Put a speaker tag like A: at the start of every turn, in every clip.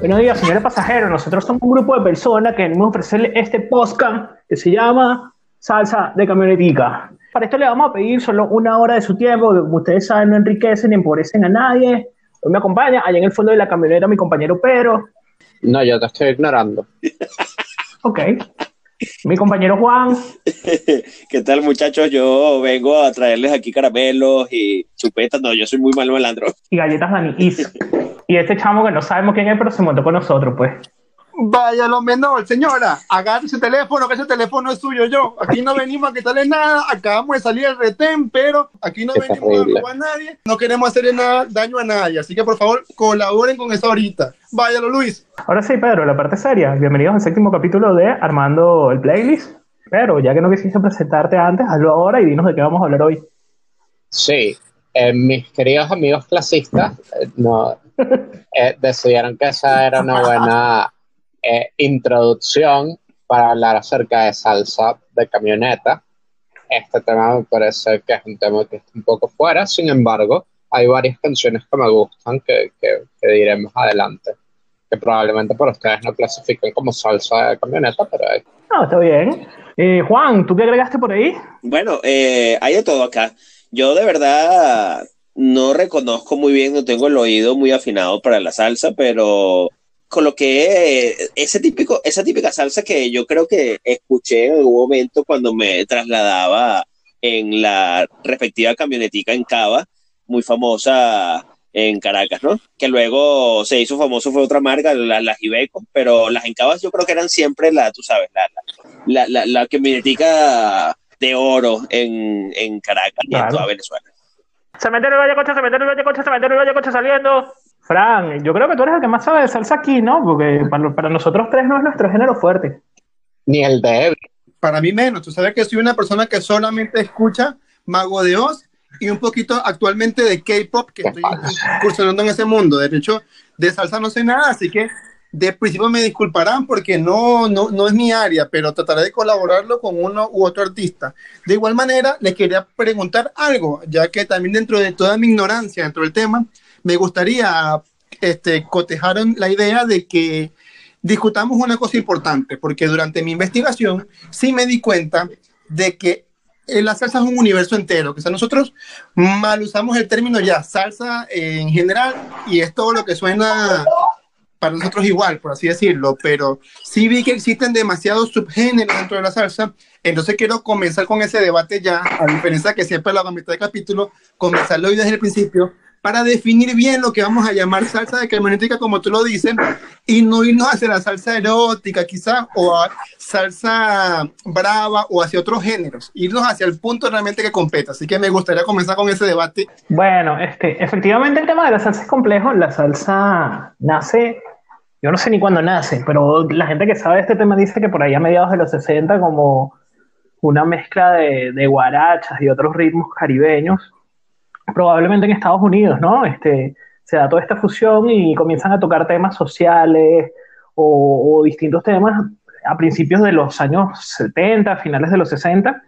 A: Buenos días, señores pasajeros. Nosotros somos un grupo de personas que venimos a ofrecerle este podcast que se llama Salsa de Camionetica. Para esto le vamos a pedir solo una hora de su tiempo, que como ustedes saben no enriquecen ni empobrecen a nadie. Hoy me acompaña allá en el fondo de la camioneta mi compañero Pedro.
B: No, yo te estoy ignorando.
A: Ok. Mi compañero Juan.
C: ¿Qué tal, muchachos? Yo vengo a traerles aquí caramelos y chupetas. No, yo soy muy mal malandro.
A: Y galletas Dani Is. Y este chamo que no sabemos quién es, pero se montó con nosotros, pues.
D: Vaya lo menor, señora, agarre ese teléfono, que ese teléfono es suyo yo. Aquí no venimos a quitarle nada, acabamos de salir del retén, pero aquí no
B: Es
D: venimos a robar a nadie, no queremos hacerle nada, daño a nadie. Así que por favor, colaboren con eso ahorita. Váyalo, Luis.
A: Ahora sí, Pedro, la parte seria. Bienvenidos al séptimo capítulo de Armando el Playlist. Pero ya que no quisiste presentarte antes, hazlo ahora y dinos de qué vamos a hablar hoy.
B: Sí, eh, mis queridos amigos clasistas eh, no, eh, decidieron que esa era una buena eh, introducción para hablar acerca de salsa de camioneta. Este tema me parece que es un tema que está un poco fuera, sin embargo, hay varias canciones que me gustan que, que- que diremos adelante, que probablemente por ustedes no clasifican como salsa de camioneta, pero eh,
A: No, está bien. Eh, Juan, ¿tú qué agregaste por ahí?
C: Bueno, eh, hay de todo acá. Yo de verdad no reconozco muy bien, no tengo el oído muy afinado para la salsa, pero coloqué ese típico, esa típica salsa que yo creo que escuché en algún momento cuando me trasladaba en la respectiva camionetica en Cava, muy famosa en Caracas, ¿no? Que luego se hizo famoso fue otra marca, la- las Ibeco, pero las Encavas yo creo que eran siempre la, tú sabes, la, la, la, la camionetica de oro en, en Caracas y en toda Venezuela.
A: Cementerio Valle Concha, Cementerio Valle Concha, Cementerio Valle Concha saliendo. Fran, yo creo que tú eres el que más sabe de salsa aquí, ¿no? Porque para, para nosotros tres no es nuestro género fuerte.
B: ni el de
D: Para mí menos, tú sabes que soy una persona que solamente escucha Mago de Oz y un poquito actualmente de K-pop, que
B: ¿Qué
D: estoy
B: pasa?
D: incursionando en ese mundo. De hecho, de salsa no sé nada, así que de principio me disculparán porque no, no, no es mi área, pero trataré de colaborarlo con uno u otro artista. De igual manera, les quería preguntar algo, ya que también dentro de toda mi ignorancia dentro del tema, me gustaría este, cotejar la idea de que discutamos una cosa importante, porque durante mi investigación sí me di cuenta de que eh, la salsa es un universo entero, que o sea, nosotros mal usamos el término ya salsa en general y es todo lo que suena para nosotros igual, por así decirlo, pero sí vi que existen demasiados subgéneros dentro de la salsa, entonces quiero comenzar con ese debate ya, a diferencia que siempre lo hago a mitad de capítulo, comenzarlo hoy desde el principio, para definir bien lo que vamos a llamar salsa de camionetica, como tú lo dices, y no irnos hacia la salsa erótica quizá, o salsa brava, o hacia otros géneros, irnos hacia el punto realmente que competa, así que me gustaría comenzar con ese debate.
A: Bueno, este, efectivamente el tema de la salsa es complejo. La salsa nace, yo no sé ni cuándo nace, pero la gente que sabe este tema dice que por ahí a mediados de los 60 como una mezcla de guarachas y otros ritmos caribeños, probablemente en Estados Unidos, ¿no? Este, se da toda esta fusión y comienzan a tocar temas sociales o, o distintos temas a principios de los años 70, finales de los 60,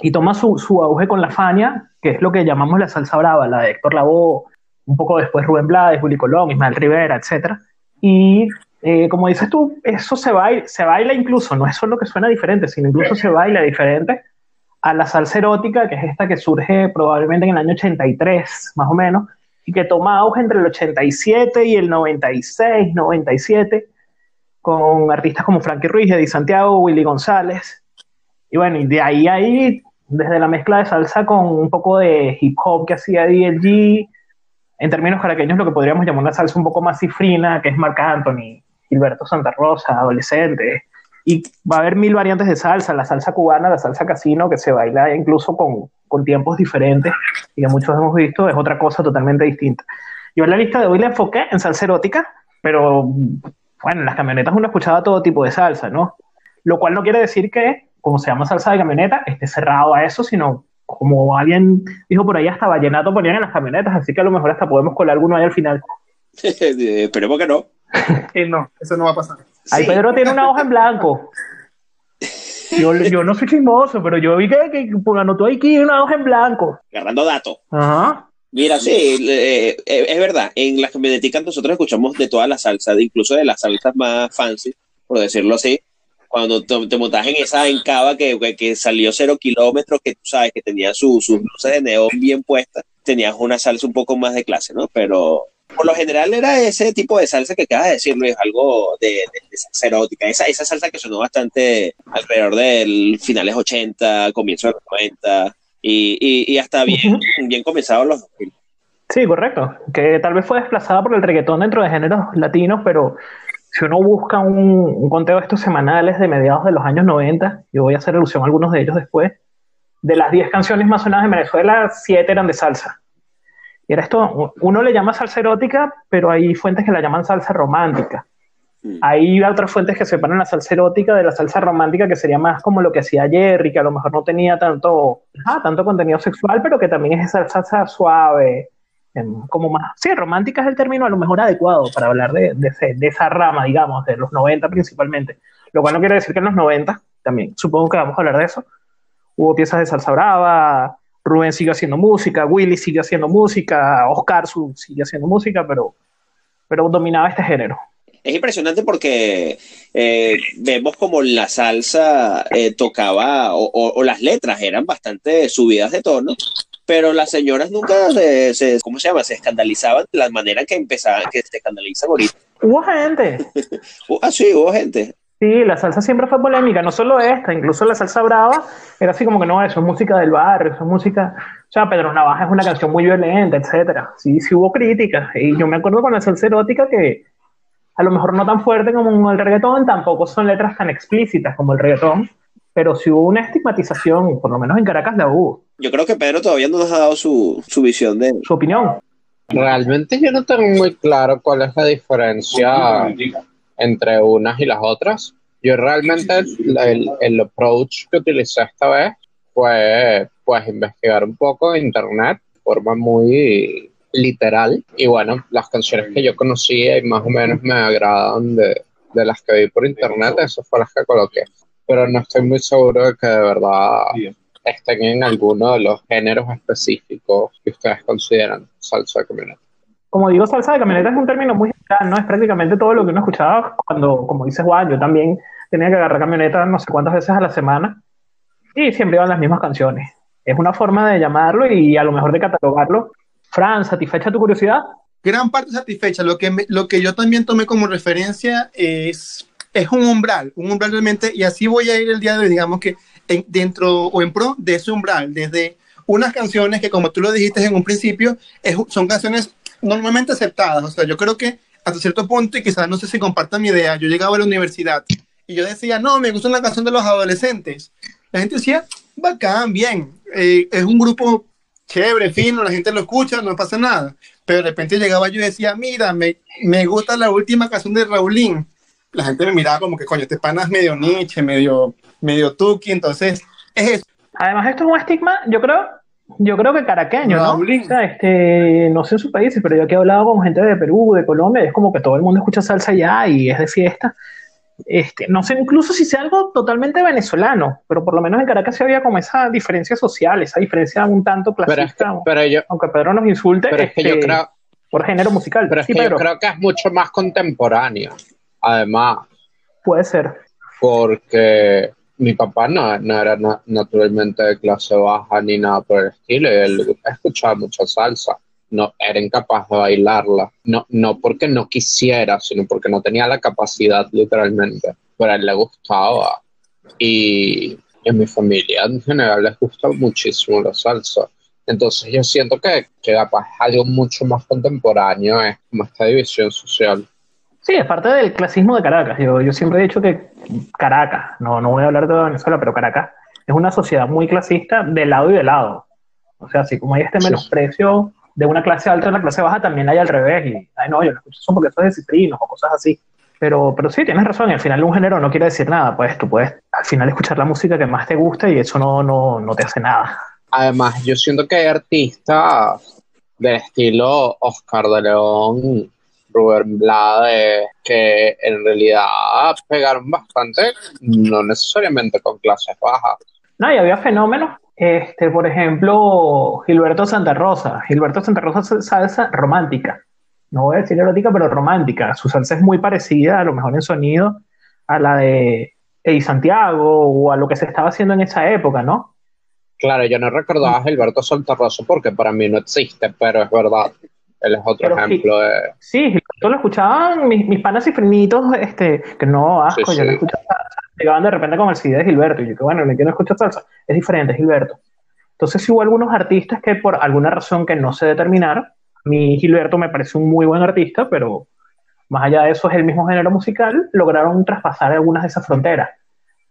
A: y toma su, su auge con la Fania, que es lo que llamamos la salsa brava, la de Héctor Lavoe, un poco después Rubén Blades, Willy Colón, Ismael Rivera, etc. Y eh, como dices tú, eso se baila, se baila incluso, no es solo que suena diferente, sino incluso se baila diferente a la salsa erótica, que es esta que surge probablemente en el año 83, más o menos, y que toma auge entre el 87 y el 96, 97, con artistas como Frankie Ruiz, Eddie Santiago, Willy González. Y bueno, y de ahí ahí, desde la mezcla de salsa con un poco de hip hop que hacía DLG, en términos caraqueños lo que podríamos llamar una salsa un poco más cifrina, que es Marc Anthony, Gilberto Santa Rosa, adolescente. Y va a haber mil variantes de salsa, la salsa cubana, la salsa casino, que se baila incluso con, con tiempos diferentes y que muchos hemos visto, es otra cosa totalmente distinta. Yo en la lista de hoy la enfoqué en salsa erótica, pero bueno, en las camionetas uno escuchaba todo tipo de salsa, ¿no? Lo cual no quiere decir que, como se llama salsa de camioneta, esté cerrado a eso, sino como alguien dijo por ahí, hasta vallenato ponían en las camionetas, así que a lo mejor hasta podemos colar alguno ahí al final.
C: Esperemos que no.
D: Eh, no, eso no va a pasar.
A: Ahí
C: Sí.
A: Pedro tiene una hoja en blanco. Yo, yo no soy chismoso, pero yo vi que, que anotó aquí una hoja en blanco.
C: Agarrando datos.
A: Ajá.
E: Mira, sí, eh, eh, es verdad. En las camioneticas nosotros escuchamos de todas las salsas, incluso de las salsas más fancy, por decirlo así. Cuando te, te montas en esa encaba que, que, que salió cero kilómetros, que tú sabes que tenía su- sus luces de neón bien puestas, tenías una salsa un poco más de clase, ¿no? Pero por lo general era ese tipo de salsa que acabas de decir, Luis, algo de, de, de salsa erótica. Esa, esa salsa que sonó bastante alrededor del finales 80, comienzo de los 90 y, y, y hasta bien, bien comenzados los 2000.
A: Sí, correcto. Que tal vez fue desplazada por el reggaetón dentro de géneros latinos, pero si uno busca un, un conteo de estos semanales de mediados de los años 90, y voy a hacer alusión a algunos de ellos después, de las 10 canciones más sonadas en Venezuela, 7 eran de salsa. Y era esto, uno le llama salsa erótica, pero hay fuentes que la llaman salsa romántica. Hay otras fuentes que separan la salsa erótica de la salsa romántica, que sería más como lo que hacía Jerry, que a lo mejor no tenía tanto, ah, tanto contenido sexual, pero que también es esa salsa suave, em, como más, sí, romántica es el término a lo mejor adecuado para hablar de, de, ese- de esa rama, digamos, de los 90 principalmente. Lo cual no quiere decir que en los 90, también supongo que vamos a hablar de eso, hubo piezas de salsa brava, Rubén sigue haciendo música, Willy sigue haciendo música, Oscar su- sigue haciendo música, pero, pero dominaba este género.
E: Es impresionante porque eh, vemos como la salsa eh, tocaba o, o- o las letras eran bastante subidas de tono, pero las señoras nunca se, se- ¿cómo se llama? Se escandalizaban de la manera que empezaban, que se escandalizan ahorita.
A: Hubo gente,
E: ah, sí, hubo gente.
A: Sí, la salsa siempre fue polémica, no solo esta, incluso la salsa brava era así como que no, eso es música del barrio, eso es música, o sea, Pedro Navaja es una canción muy violenta, etcétera. Sí, sí hubo críticas, y yo me acuerdo con la salsa erótica que a lo mejor no tan fuerte como el reggaetón, tampoco son letras tan explícitas como el reggaetón, pero sí hubo una estigmatización, por lo menos en Caracas la hubo,
E: Yo creo que Pedro todavía no nos ha dado su, su visión de...
A: su opinión.
B: Realmente yo no tengo muy claro cuál es la diferencia entre unas y las otras. Yo realmente el, el- approach que utilicé esta vez fue pues investigar un poco en internet de forma muy literal y bueno, las canciones que yo conocía y más o menos me agradan de, de las que vi por internet, esas fueron las que coloqué. Pero no estoy muy seguro de que de verdad estén en alguno de los géneros específicos que ustedes consideran salsa de camioneta.
A: Como digo, salsa de camioneta es un término muy general, ¿no? Es prácticamente todo lo que uno escuchaba cuando, como dice Juan, yo también tenía que agarrar camioneta no sé cuántas veces a la semana y siempre iban las mismas canciones. Es una forma de llamarlo y a lo mejor de catalogarlo. Fran, ¿satisfecha tu curiosidad?
D: gran parte satisfecha. Lo que, me- lo que yo también tomé como referencia es, es un umbral, un umbral realmente, y así voy a ir el día de hoy, digamos que en- dentro o en pro de ese umbral, desde unas canciones que, como tú lo dijiste en un principio, es- son canciones normalmente aceptadas. O sea, yo creo que hasta cierto punto, y quizás no sé si compartan mi idea, yo llegaba a la universidad y yo decía, no, me gusta una canción de los adolescentes. La gente decía, bacán, bien, eh, es un grupo chévere, fino, la gente lo escucha, no pasa nada. Pero de repente llegaba yo y decía, mira, me, me gusta la última canción de Raulín. La gente me miraba como que, coño, este pana es medio Nietzsche, medio, medio Tuki, entonces es eso.
A: Además, esto es un estigma, yo creo, yo creo que caraqueño, ¿no?
D: Raulín.
A: O sea, este, no sé en sus países, pero yo aquí he hablado con gente de Perú, de Colombia, y es como que todo el mundo escucha salsa ya y es de fiesta. Este, no sé incluso si sea algo totalmente venezolano, pero por lo menos en Caracas había como esa diferencia social, esa diferencia un tanto
B: Pero es que,
A: clasista,
B: pero yo,
A: aunque Pedro nos insulte
B: pero es que yo
A: este,
B: creo,
A: por género musical.
B: pero es
A: sí,
B: que yo creo que es mucho más contemporáneo. Además,
A: puede ser.
B: porque mi papá no, no era na- naturalmente de clase baja ni nada por el estilo, él escuchaba mucha salsa, no era incapaz de bailarla, no, no porque no quisiera, sino porque no tenía la capacidad literalmente, pero a él le gustaba. Y en mi familia en general les gusta muchísimo la salsa. Entonces yo siento que, que capaz algo mucho más contemporáneo, es como esta división social.
A: Sí, es parte del clasismo de Caracas. Yo, yo siempre he dicho que Caracas, no, no voy a hablar de Venezuela, pero Caracas es una sociedad muy clasista de lado y de lado. O sea, así como hay este
B: Sí.
A: menosprecio de una clase alta a una clase baja, también hay al revés. Y, ay, no, yo lo escucho son porque eso es de citrinos o cosas así. Pero, pero sí, tienes razón. y Al final un género no quiere decir nada. Pues tú puedes al final escuchar la música que más te gusta y eso no, no, no te hace nada.
B: Además, yo siento que hay artistas del estilo Oscar de León, Rubén Blades, que en realidad pegaron bastante, no necesariamente con clases bajas.
A: No, y había fenómenos. Este, por ejemplo, Gilberto Santa Rosa. Gilberto Santa Rosa es salsa romántica. No voy a decir erótica, pero romántica. Su salsa es muy parecida, a lo mejor en sonido, a la de Eddie Santiago o a lo que se estaba haciendo en esa época, ¿no?
B: Claro, yo no recordaba a Gilberto Santa Rosa porque para mí no existe, pero es verdad. Él es otro
A: Pero
B: ejemplo de.
A: Sí, Gilberto lo escuchaban mis, mis panas y frinitos, este, que no, asco,
B: Sí,
A: yo
B: sí.
A: lo escuchaba, llegaban de repente con el CD de Gilberto, y yo que bueno, ¿de quién no escucho salsa? Es diferente, Gilberto. Entonces sí hubo algunos artistas que por alguna razón que no sé determinar, mí Gilberto me parece un muy buen artista, pero más allá de eso es el mismo género musical, lograron traspasar algunas de esas fronteras.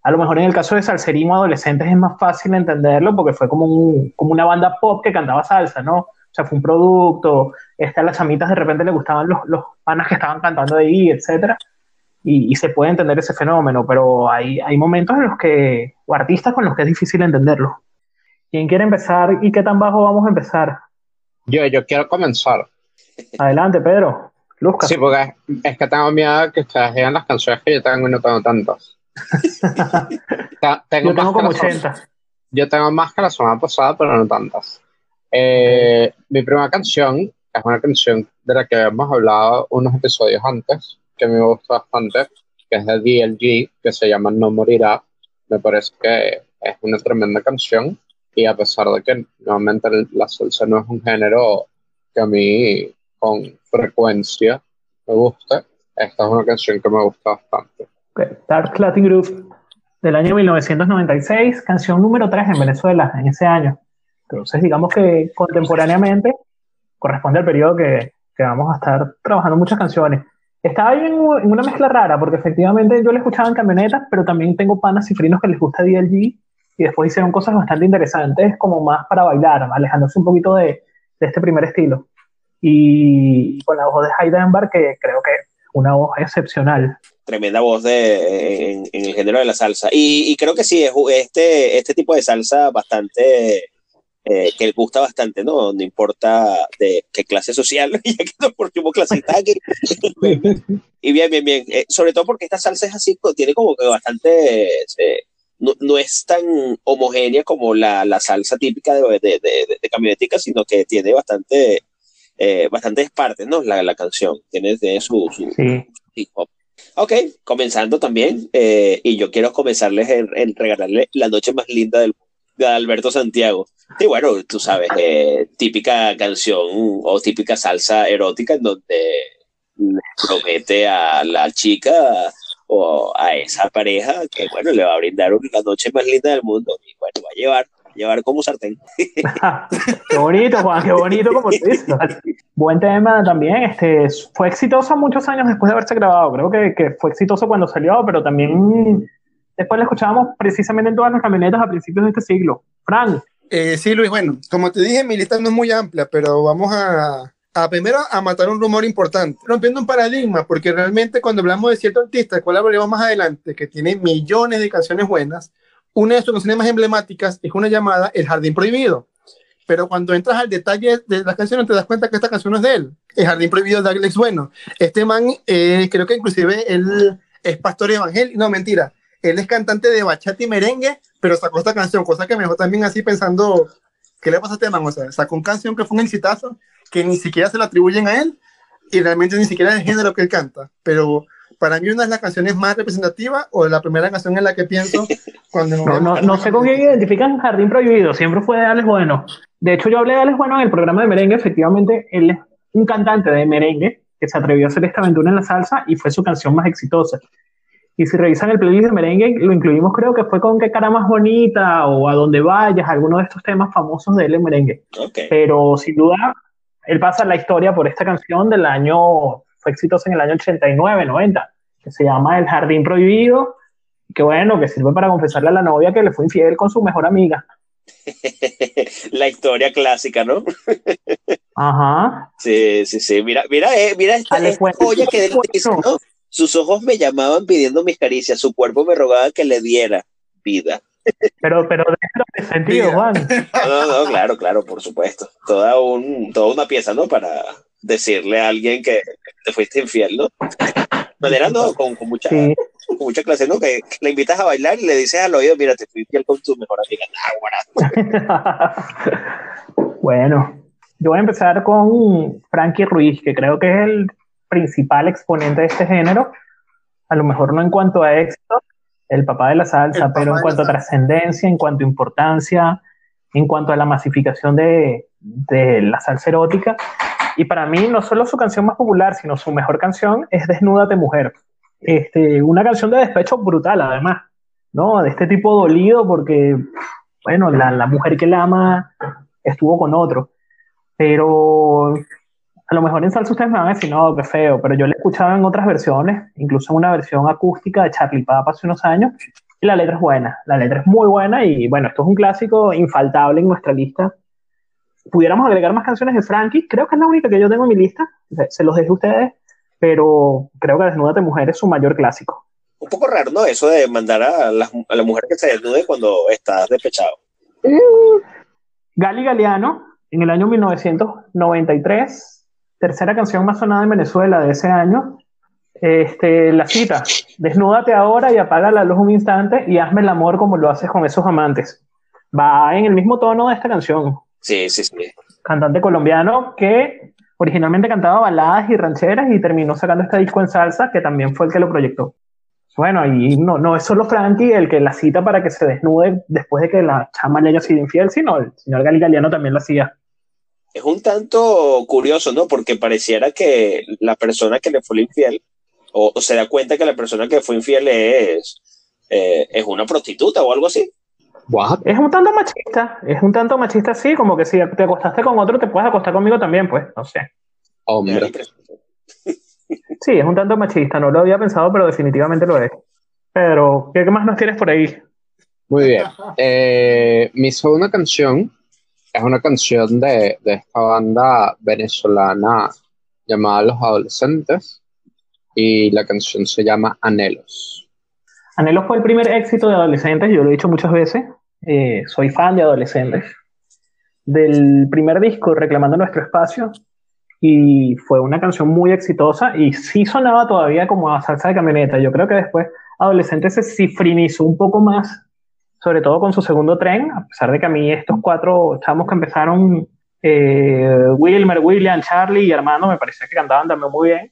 A: A lo mejor en el caso de Salserismo Adolescentes es más fácil entenderlo porque fue como, un- como una banda pop que cantaba salsa, ¿no? O sea, fue un producto, este, a las chamitas de repente le gustaban los, los panas que estaban cantando ahí, etcétera, y, y se puede entender ese fenómeno, pero hay, hay momentos en los que, o artistas con los que es difícil entenderlo. ¿Quién quiere empezar y qué tan bajo vamos a empezar?
B: Yo, yo quiero comenzar.
A: Adelante, Pedro. Luzca.
B: Sí, porque es, es que tengo miedo que ustedes digan las canciones que yo tengo y no tengo tantas. Ta- tengo
A: Yo tengo como
B: la semana-
A: 80.
B: Yo tengo más que la semana pasada, pero no tantas. Eh, Mi primera canción es una canción de la que hemos hablado unos episodios antes, que me gusta bastante, que es de DLG, que se llama No Morirá. Me parece que es una tremenda canción y a pesar de que normalmente la salsa no es un género que a mí con frecuencia me guste, esta es una canción que me gusta bastante.
A: Ok, Dark Latin Groove del año 1996, canción número 3 en Venezuela en ese año. Entonces, digamos que contemporáneamente corresponde al periodo que, que vamos a estar trabajando muchas canciones. Estaba ahí en, en una mezcla rara, porque efectivamente yo le escuchaba en camionetas, pero también tengo panas cifrinos que les gusta DLG y después hicieron cosas bastante interesantes, como más para bailar, alejándose un poquito de, de este primer estilo. Y con la voz de Heidenberg, que creo que una voz excepcional.
E: tremenda voz de, en, en el género de la salsa. Y, y creo que sí, este, este tipo de salsa bastante, eh, que gusta bastante, ¿no? No importa de qué clase social, ya que nos pusimos clasistas aquí. y bien, bien, bien. Eh, sobre todo porque esta salsa es así, co- tiene como que bastante... eh, no, no es tan homogénea como la, la salsa típica de, de, de, de- de camionetica, sino que tiene bastante, eh, bastantes partes, ¿no? La, la canción tiene, tiene su, su,
A: Sí.
E: hip hop. Ok, comenzando también, eh, y yo quiero comenzarles en, en regalarle la noche más linda del de Alberto Santiago. Y bueno, tú sabes, eh, típica canción o típica salsa erótica en donde promete a la chica o a esa pareja que bueno, le va a brindar la noche más linda del mundo y bueno, va a llevar, va a llevar como sartén.
A: qué bonito, Juan, qué bonito como tú dices. Buen tema también. Este, fue exitoso muchos años después de haberse grabado. Creo que, que fue exitoso cuando salió, pero también después lo escuchábamos precisamente en todas las camionetas a principios de este siglo. Frank,
D: Eh, sí, Luis, bueno, como te dije, mi lista no es muy amplia, pero vamos a, a primero a matar un rumor importante, rompiendo un paradigma, porque realmente cuando hablamos de cierto artista, el cual hablaremos más adelante, que tiene millones de canciones buenas, una de sus canciones más emblemáticas es una llamada El Jardín Prohibido. Pero cuando entras al detalle de las canciones te das cuenta que esta canción no es de él. El Jardín Prohibido de Alex Bueno. Este man, eh, creo que inclusive él es pastor evangélico. No, mentira. Él es cantante de bachata y merengue, pero sacó esta canción, cosa que me dejó también así pensando, ¿qué le pasa a este man? O sea, sacó una canción que fue un exitazo, que ni siquiera se la atribuyen a él, y realmente ni siquiera es el género que él canta. Pero para mí una de las canciones más representativas, o la primera canción en la que pienso cuando...
A: no, no, no sé con quién identifican Jardín Prohibido, siempre fue de Alex Bueno. De hecho, yo hablé de Alex Bueno en el programa de merengue, efectivamente, él es un cantante de merengue que se atrevió a hacer esta aventura en la salsa y fue su canción más exitosa. Y si revisan el playlist de merengue, lo incluimos creo que fue con Qué cara más bonita o A donde vayas, alguno de estos temas famosos de él en merengue. Pero sin duda, él pasa la historia por esta canción del año, fue exitosa en el año 89, 90, que se llama El Jardín Prohibido, que bueno, que sirve para confesarle a la novia que le fue infiel con su mejor amiga.
E: la historia clásica, ¿no?
A: Ajá.
E: Sí, sí, sí. Mira, mira, eh, mira esta,
A: Ale,
E: esta joya que dice, ¿no? Sus ojos me llamaban pidiendo mis caricias, su cuerpo me rogaba que le diera vida.
A: Pero, pero déjalo de sentido. Juan.
E: No, no, no, claro, claro, por supuesto. Toda, un, toda una pieza, ¿no? Para decirle a alguien que te fuiste infiel, ¿no? De manera, no, con, con mucha,
A: Sí.
E: con
C: con mucha clase, ¿no? Que, que la invitas a bailar y le dices al oído, mira, te fui fiel con tu mejor amiga. Ah, bueno,
A: yo voy a empezar con Frankie Ruiz, que creo que es el principal exponente de este género. A lo mejor no en cuanto a éxito, el papá de la salsa, pero en cuanto a trascendencia, en cuanto a importancia, en cuanto a la masificación de, de la salsa erótica. Y para mí, no solo su canción más popular, sino su mejor canción es Desnúdate Mujer. Este, una canción de despecho brutal, además, ¿no? De este tipo dolido porque, bueno, la, la mujer que la ama estuvo con otro. Pero a lo mejor en salsa ustedes me van a decir, no, qué feo, pero yo la escuchaba en otras versiones, incluso en una versión acústica de Charlie Papa hace unos años, y la letra es buena, la letra es muy buena y bueno, esto es un clásico infaltable en nuestra lista. Pudiéramos agregar más canciones de Frankie, creo que es la única que yo tengo en mi lista, se, los dejo a ustedes, pero creo que Desnúdate Mujer es su mayor clásico.
C: Un poco raro, ¿no? Eso de mandar a la, a la mujer que se desnude cuando estás despechado.
A: Gali Galeano, en el año 1993, tercera canción más sonada en Venezuela de ese año, este, la cita, desnúdate ahora y apaga la luz un instante y hazme el amor como lo haces con esos amantes. Va en el mismo tono de esta canción.
C: Sí, sí, sí.
A: Cantante colombiano que originalmente cantaba baladas y rancheras y terminó sacando este disco en salsa que también fue el que lo proyectó. Bueno, y no, no es solo Frankie el que la cita para que se desnude después de que la chama le haya sido infiel, sino el señor Gali Galeano también lo hacía.
C: Es un tanto curioso, ¿no? Porque pareciera que la persona que le fue infiel, o, o se da cuenta que la persona que fue infiel es, eh, es una prostituta o algo así.
B: What?
A: Es un tanto machista, es un tanto machista así, como que si te acostaste con otro, te puedes acostar conmigo también, pues, no sé.
B: Hombre.
A: Sí, es un tanto machista, no lo había pensado, pero definitivamente lo es. Pero, ¿qué más nos tienes por ahí?
B: Muy bien. Eh, mi segunda canción es una canción de, de esta banda venezolana llamada Los Adolescentes y la canción se llama Anhelos.
A: Anhelo fue el primer éxito de adolescentes, yo lo he dicho muchas veces, eh, soy fan de adolescentes. Del primer disco, Reclamando Nuestro Espacio, y fue una canción muy exitosa y sí sonaba todavía como a salsa de camioneta. Yo creo que después Adolescentes se cifrinizó un poco más, sobre todo con su segundo tren, a pesar de que a mí estos cuatro chamos que empezaron, eh, Wilmer, William, Charlie y Armando, me parecía que cantaban también muy bien,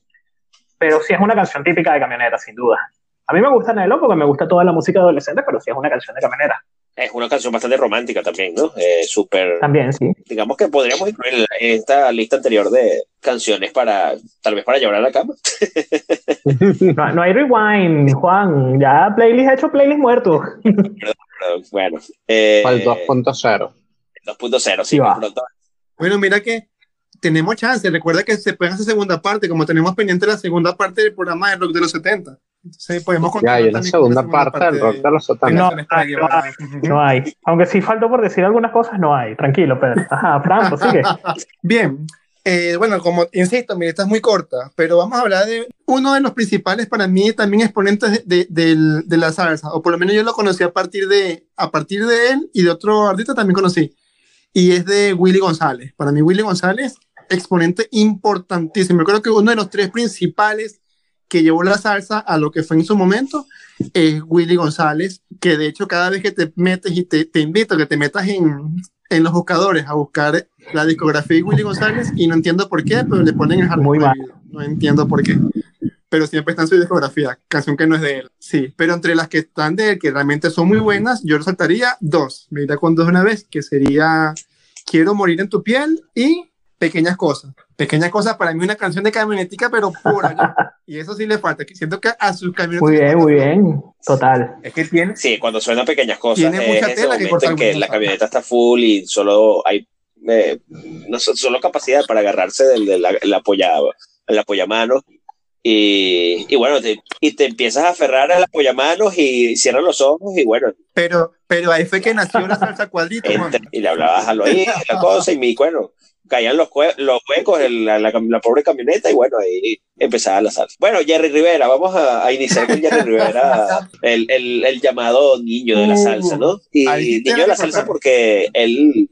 A: pero sí es una canción típica de camioneta, sin duda. A mí me gusta Nelo porque me gusta toda la música adolescente, pero sí es una canción de camionera.
C: Es una canción bastante romántica también, ¿no? Eh, Súper.
A: También, sí.
C: Digamos que podríamos incluir esta lista anterior de canciones para, tal vez para llevar a la cama.
A: No, no hay rewind, Juan. Ya playlist hecho, playlist muerto.
C: Pero, bueno. Eh,
B: Para el 2.0.
C: 2.0, sí,
A: Sí va.
D: Bueno, mira que tenemos chance. Recuerda que se pueden hacer segunda parte, como tenemos pendiente la segunda parte del programa de rock de los 70. Entonces podemos
B: Ya,
D: continuar
B: hay una
D: también con
B: segunda
D: la
B: parte del rock de los
D: de
B: 70.
A: No, no hay, No hay. Aunque sí faltó por decir algunas cosas, no hay. Tranquilo, Pedro. Ajá, Franco, sigue.
D: Bien, eh, bueno, como insisto, mi lista es muy corta, pero vamos a hablar de uno de los principales para mí también exponentes de, la salsa, o por lo menos yo lo conocí a partir de, a partir de él y de otro artista también conocí, y es de Willy González. Para mí Willy González, exponente importantísimo. Yo creo que uno de los tres principales que llevó la salsa a lo que fue en su momento es Willy González, que de hecho cada vez que te metes y te, te invito a que te metas en, en los buscadores a buscar la discografía de Willy González y no entiendo por qué, pero le ponen el jardín
A: Muy mal.
D: No entiendo por qué. Pero siempre está en su discografía, canción que no es de él. Sí, pero entre las que están de él, que realmente son muy buenas, yo resaltaría dos. Me iré con dos una vez, que sería Quiero morir en tu piel y Pequeñas cosas. Pequeñas cosas para mí una canción de camionetica, pero pura. Y eso sí le falta. que Siento que a sus camionetas.
A: Muy bien, muy bien. Total.
D: Es que tiene,
C: Sí, cuando suenan pequeñas cosas,
D: Tiene
C: es
D: mucha
C: ese
D: tela que cortar
C: en que la camioneta está full y solo hay eh, no, so- solo capacidad para agarrarse del, del el apoya, el apoyamanos. Y, y bueno, te, y te empiezas a aferrar al apoyamanos y cierras los ojos y bueno,
D: pero, pero ahí fue que nació la salsa cuadrito.
C: Entra- y le hablabas al oído y la cosa y mi, bueno, caían los, los huecos en la, la la pobre camioneta y bueno, ahí empezaba la salsa. Bueno, Jerry Rivera, vamos a, a iniciar con Jerry Rivera, el, el, el llamado niño de la salsa, ¿no? Y niño de la salsa porque él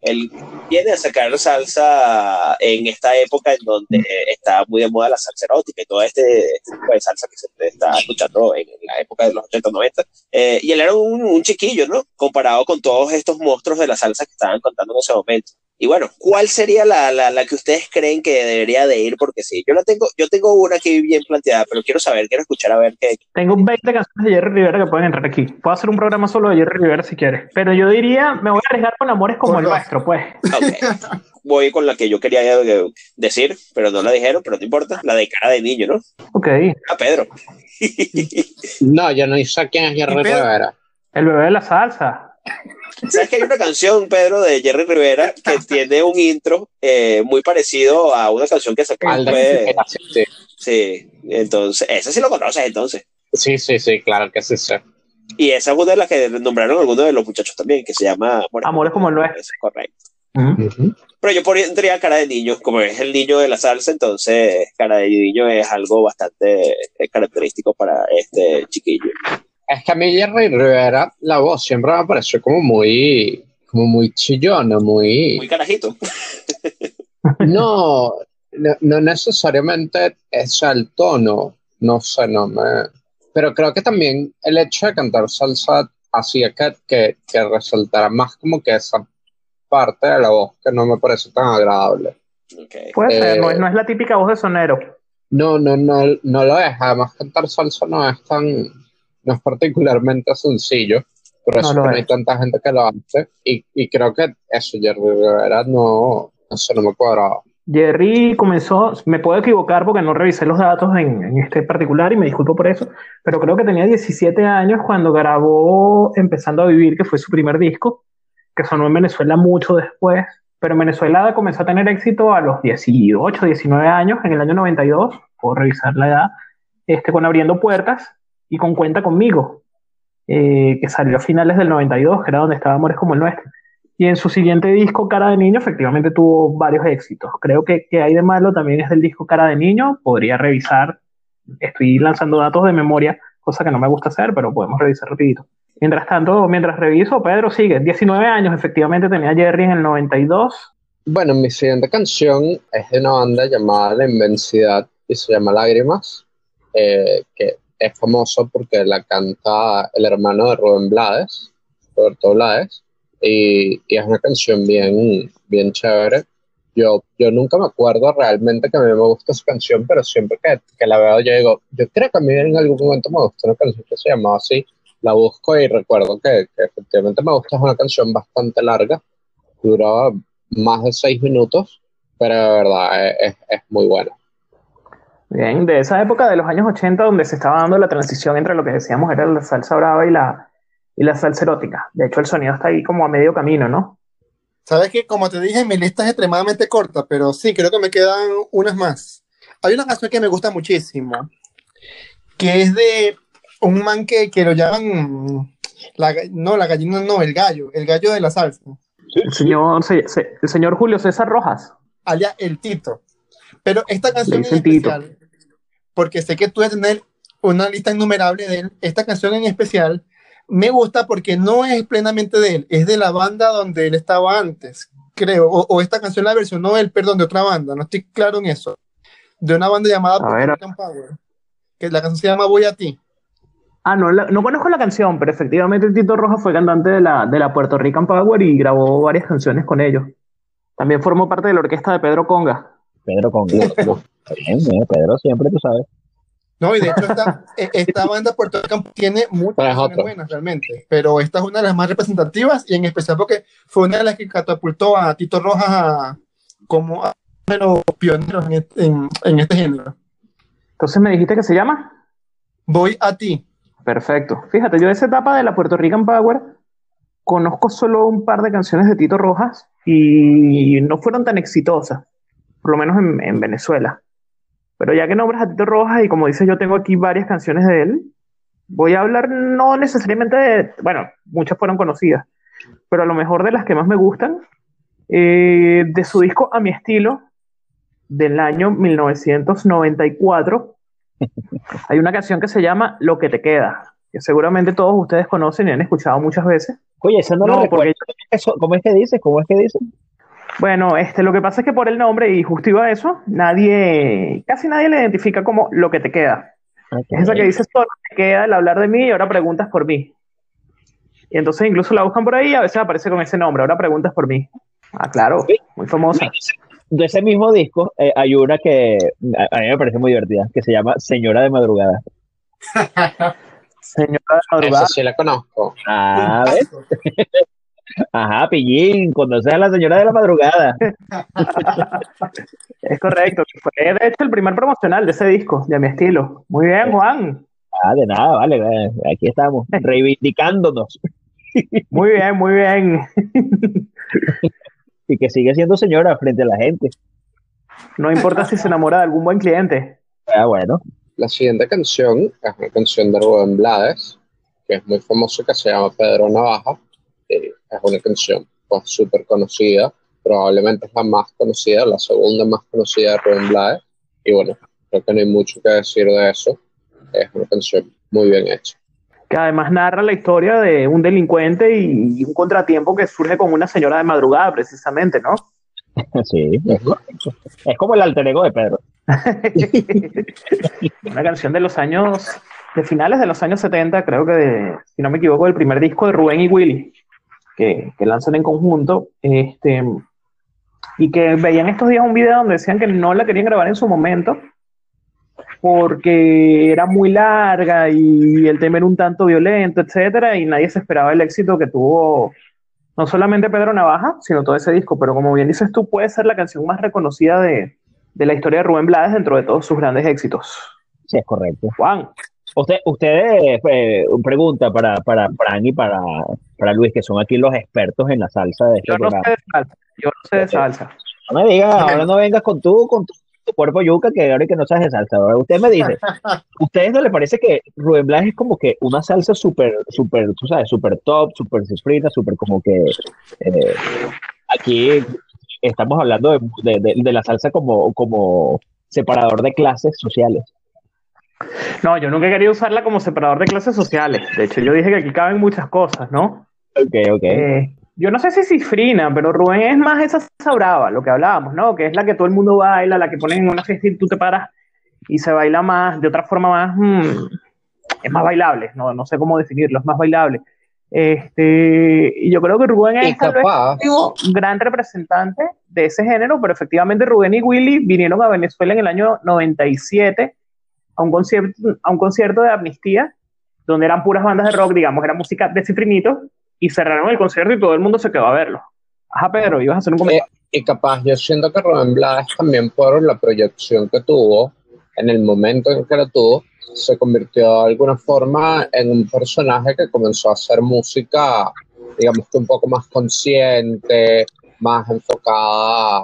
C: él viene a sacar salsa en esta época en donde está muy de moda la salsa erótica y todo este, este tipo de salsa que se está escuchando en, la época de los 80, 90. Eh, y él era un, un, chiquillo, ¿no? Comparado con todos estos monstruos de la salsa que estaban contando en ese momento. Y bueno, ¿cuál sería la, la, la, que ustedes creen que debería de ir? Porque sí, yo la tengo, yo tengo una aquí bien planteada, pero quiero saber, quiero escuchar a ver qué.
A: Tengo 20 canciones de Jerry Rivera que pueden entrar aquí. Puedo hacer un programa solo de Jerry Rivera si quieres. Pero yo diría, me voy a arriesgar con amores como el nuestro, pues.
C: Okay. Voy con la que yo quería decir, pero no la dijeron, pero no importa. La de cara de niño, ¿no?
A: Ok.
C: A Pedro.
B: no, yo no sé quién es Jerry Rivera.
A: El bebé de la salsa.
C: ¿Sabes que hay una canción, Pedro, de Jerry Rivera que tiene un intro eh, muy parecido a una canción que sacó después? Sí. sí, entonces, ese sí lo conoces entonces.
B: Sí, sí, sí, claro que sí sé.
C: Y esa es una de las que nombraron algunos de los muchachos también, que se llama
A: Amores como lo es.
C: Correcto. Pero yo pondría cara de niño, como es el niño de la salsa, entonces cara de niño es algo bastante eh, característico para este chiquillo.
B: Es que a mí Jerry Rivera, la voz siempre me pareció como muy, como muy chillona, muy...
C: Muy carajito.
B: no, no, necesariamente es el tono, no sé, no me... Pero creo que también el hecho de cantar salsa hacía que, que, que resaltara más como que esa parte de la voz que no me parece tan agradable.
A: Puede ser, no es, no es la típica voz de sonero.
B: No, no, no, no lo es. Además, cantar salsa no es tan no es particularmente sencillo, por eso no, hay tanta gente que lo hace, y, y creo que eso, Jerry Rivera, no, eso no me cuadraba.
A: Jerry comenzó, me puedo equivocar porque no revisé los datos en, en, este particular y me disculpo por eso, pero creo que tenía 17 años cuando grabó Empezando a Vivir, que fue su primer disco, que sonó en Venezuela mucho después, pero en Venezuela comenzó a tener éxito a los 18, 19 años, en el año 92, puedo revisar la edad, este, con Abriendo Puertas, y con Cuenta conmigo, eh, que salió a finales del 92, que era donde estaba Amores como el nuestro. Y en su siguiente disco, Cara de Niño, efectivamente tuvo varios éxitos. Creo que, que hay de malo también es del disco Cara de Niño. Podría revisar, estoy lanzando datos de memoria, cosa que no me gusta hacer, pero podemos revisar rapidito. Mientras tanto, mientras reviso, Pedro sigue. 19 años, efectivamente, tenía Jerry en el 92.
B: Bueno, mi siguiente canción es de una banda llamada La Inmensidad y se llama Lágrimas, eh, que es famoso porque la canta el hermano de Rubén Blades, Roberto Blades, y, es una canción bien, bien chévere. Yo, yo nunca me acuerdo realmente que a mí me gusta esa canción, pero siempre que, la veo yo digo, yo creo que a mí en algún momento me gusta una canción que se llamaba así, la busco y recuerdo que, que efectivamente me gusta, es una canción bastante larga, duraba más de seis minutos, pero de verdad es, es muy buena.
A: Bien, de esa época de los años 80 donde se estaba dando la transición entre lo que decíamos era la salsa brava y la, y la salsa erótica. De hecho, el sonido está ahí como a medio camino, ¿no?
D: Sabes que, como te dije, mi lista es extremadamente corta, pero sí, creo que me quedan unas más. Hay una canción que me gusta muchísimo, que es de un man que, que lo llaman, la, no, la gallina no, el gallo, el gallo de la salsa.
A: El señor, el señor Julio César Rojas.
D: Allá, el Tito. Pero esta canción en especial, porque sé que tú debes tener una lista innumerable de él, esta canción en especial me gusta porque no es plenamente de él, es de la banda donde él estaba antes, creo, o, esta canción la versionó él, perdón, de otra banda, no estoy claro en eso, de una banda llamada Power, que la canción se llama Voy a ti.
A: Ah, no, no conozco la canción, pero efectivamente Tito Rojas fue cantante de la, de la Puerto Rican Power y grabó varias canciones con ellos. También formó parte de la orquesta de Pedro Conga.
E: Pedro con bien, Pedro siempre, tú sabes.
D: No, y de hecho esta, e, esta banda Puerto Rico tiene muchas canciones buenas realmente, pero esta es una de las más representativas y en especial porque fue una de las que catapultó a Tito Rojas como a los pioneros en, en, este género.
A: Entonces me dijiste que se llama
D: Voy a ti.
A: Perfecto. Fíjate, yo de esa etapa de la Puerto Rican Power conozco solo un par de canciones de Tito Rojas y no fueron tan exitosas por lo menos en, Venezuela. Pero ya que nombras a Tito Rojas y como dices, yo tengo aquí varias canciones de él, voy a hablar no necesariamente de, bueno, muchas fueron conocidas, pero a lo mejor de las que más me gustan, eh, de su disco A mi estilo, del año 1994, hay una canción que se llama Lo que te queda, que seguramente todos ustedes conocen y han escuchado muchas veces.
E: Oye, esa no, no la recuerdo. ¿Cómo es que dices? ¿Cómo es que dices?
A: Bueno, este, lo que pasa es que por el nombre, y justo iba a eso, nadie, casi nadie le identifica como lo que te queda. Es esa que dices, solo te queda el hablar de mí y ahora preguntas por mí. Y entonces incluso la buscan por ahí y a veces aparece con ese nombre, ahora preguntas por mí. Ah, claro, muy famosa.
E: De ese mismo disco eh, hay una que a, a mí me parece muy divertida, que se llama Señora de Madrugada.
A: Señora de madrugada.
B: sí la conozco.
E: Ah, ¿ves? Ajá, Pillín, conoces a la Señora de la Madrugada.
A: Es correcto. Fue de hecho el primer promocional de ese disco, de mi estilo. Muy bien, Juan.
E: Ah, de nada, vale, aquí estamos, reivindicándonos.
A: Muy bien, muy bien.
E: Y que sigue siendo señora frente a la gente.
A: No importa si se enamora de algún buen cliente.
E: Ah, bueno.
B: La siguiente canción es una canción de Rubén Blades, que es muy famoso, que se llama Pedro Navaja. Eh, es una canción pues súper conocida, probablemente es la más conocida, la segunda más conocida de Rubén Blades. Y bueno, creo que no hay mucho que decir de eso. Es una canción muy bien hecha.
A: Que además narra la historia de un delincuente y un contratiempo que surge con una señora de madrugada, precisamente, ¿no?
E: Sí, es. Es como el alter ego de Pedro.
A: Una canción de los años, de finales de los años 70, creo que, de, si no me equivoco, el primer disco de Rubén y Willy, que, que lanzan en conjunto, este, y que veían estos días un video donde decían que no la querían grabar en su momento, porque era muy larga y el tema era un tanto violento, etcétera, y nadie se esperaba el éxito que tuvo no solamente Pedro Navaja, sino todo ese disco, pero como bien dices tú, puede ser la canción más reconocida de, de la historia de Rubén Blades dentro de todos sus grandes éxitos.
E: Sí, es correcto.
A: Juan,
E: Usted, ustedes, eh, pregunta para, para Fran y para, para Luis, que son aquí los expertos en la salsa de este
A: yo no sé
E: programa.
A: de salsa, yo no sé de salsa.
E: No me digas, ahora no vengas con tu, con tu, tu cuerpo yuca, que ahora que no sabes de salsa. Ahora usted me dice, ¿a ustedes no le parece que Rubén Blas es como que una salsa súper, súper, tú sabes, súper top, súper cifrina, súper como que eh, aquí estamos hablando de, de- de- de la salsa como, como separador de clases sociales?
A: No, yo nunca he querido usarla como separador de clases sociales. De hecho, yo dije que aquí caben muchas cosas, ¿no?
E: Ok, ok.
A: Eh, yo no sé si cifrina, pero Rubén es más esa salsa brava, lo que hablábamos, ¿no? Que es la que todo el mundo baila, la que ponen en una fiesta y tú te paras y se baila más, de otra forma más, mm, es más bailable, no, no sé cómo definirlo, es más bailable. Este, y yo creo que Rubén es último gran representante de ese género, pero efectivamente Rubén y Willy vinieron a Venezuela en el año 97 a un concierto, a un concierto de Amnistía, donde eran puras bandas de rock, digamos, era música de cifrinitos, y cerraron el concierto y todo el mundo se quedó a verlo. Ajá, Pedro, ibas a hacer un comentario.
B: y capaz yo siento que Rubén Blades también por la proyección que tuvo, en el momento en que lo tuvo, se convirtió de alguna forma en un personaje que comenzó a hacer música, digamos que un poco más consciente, más enfocada,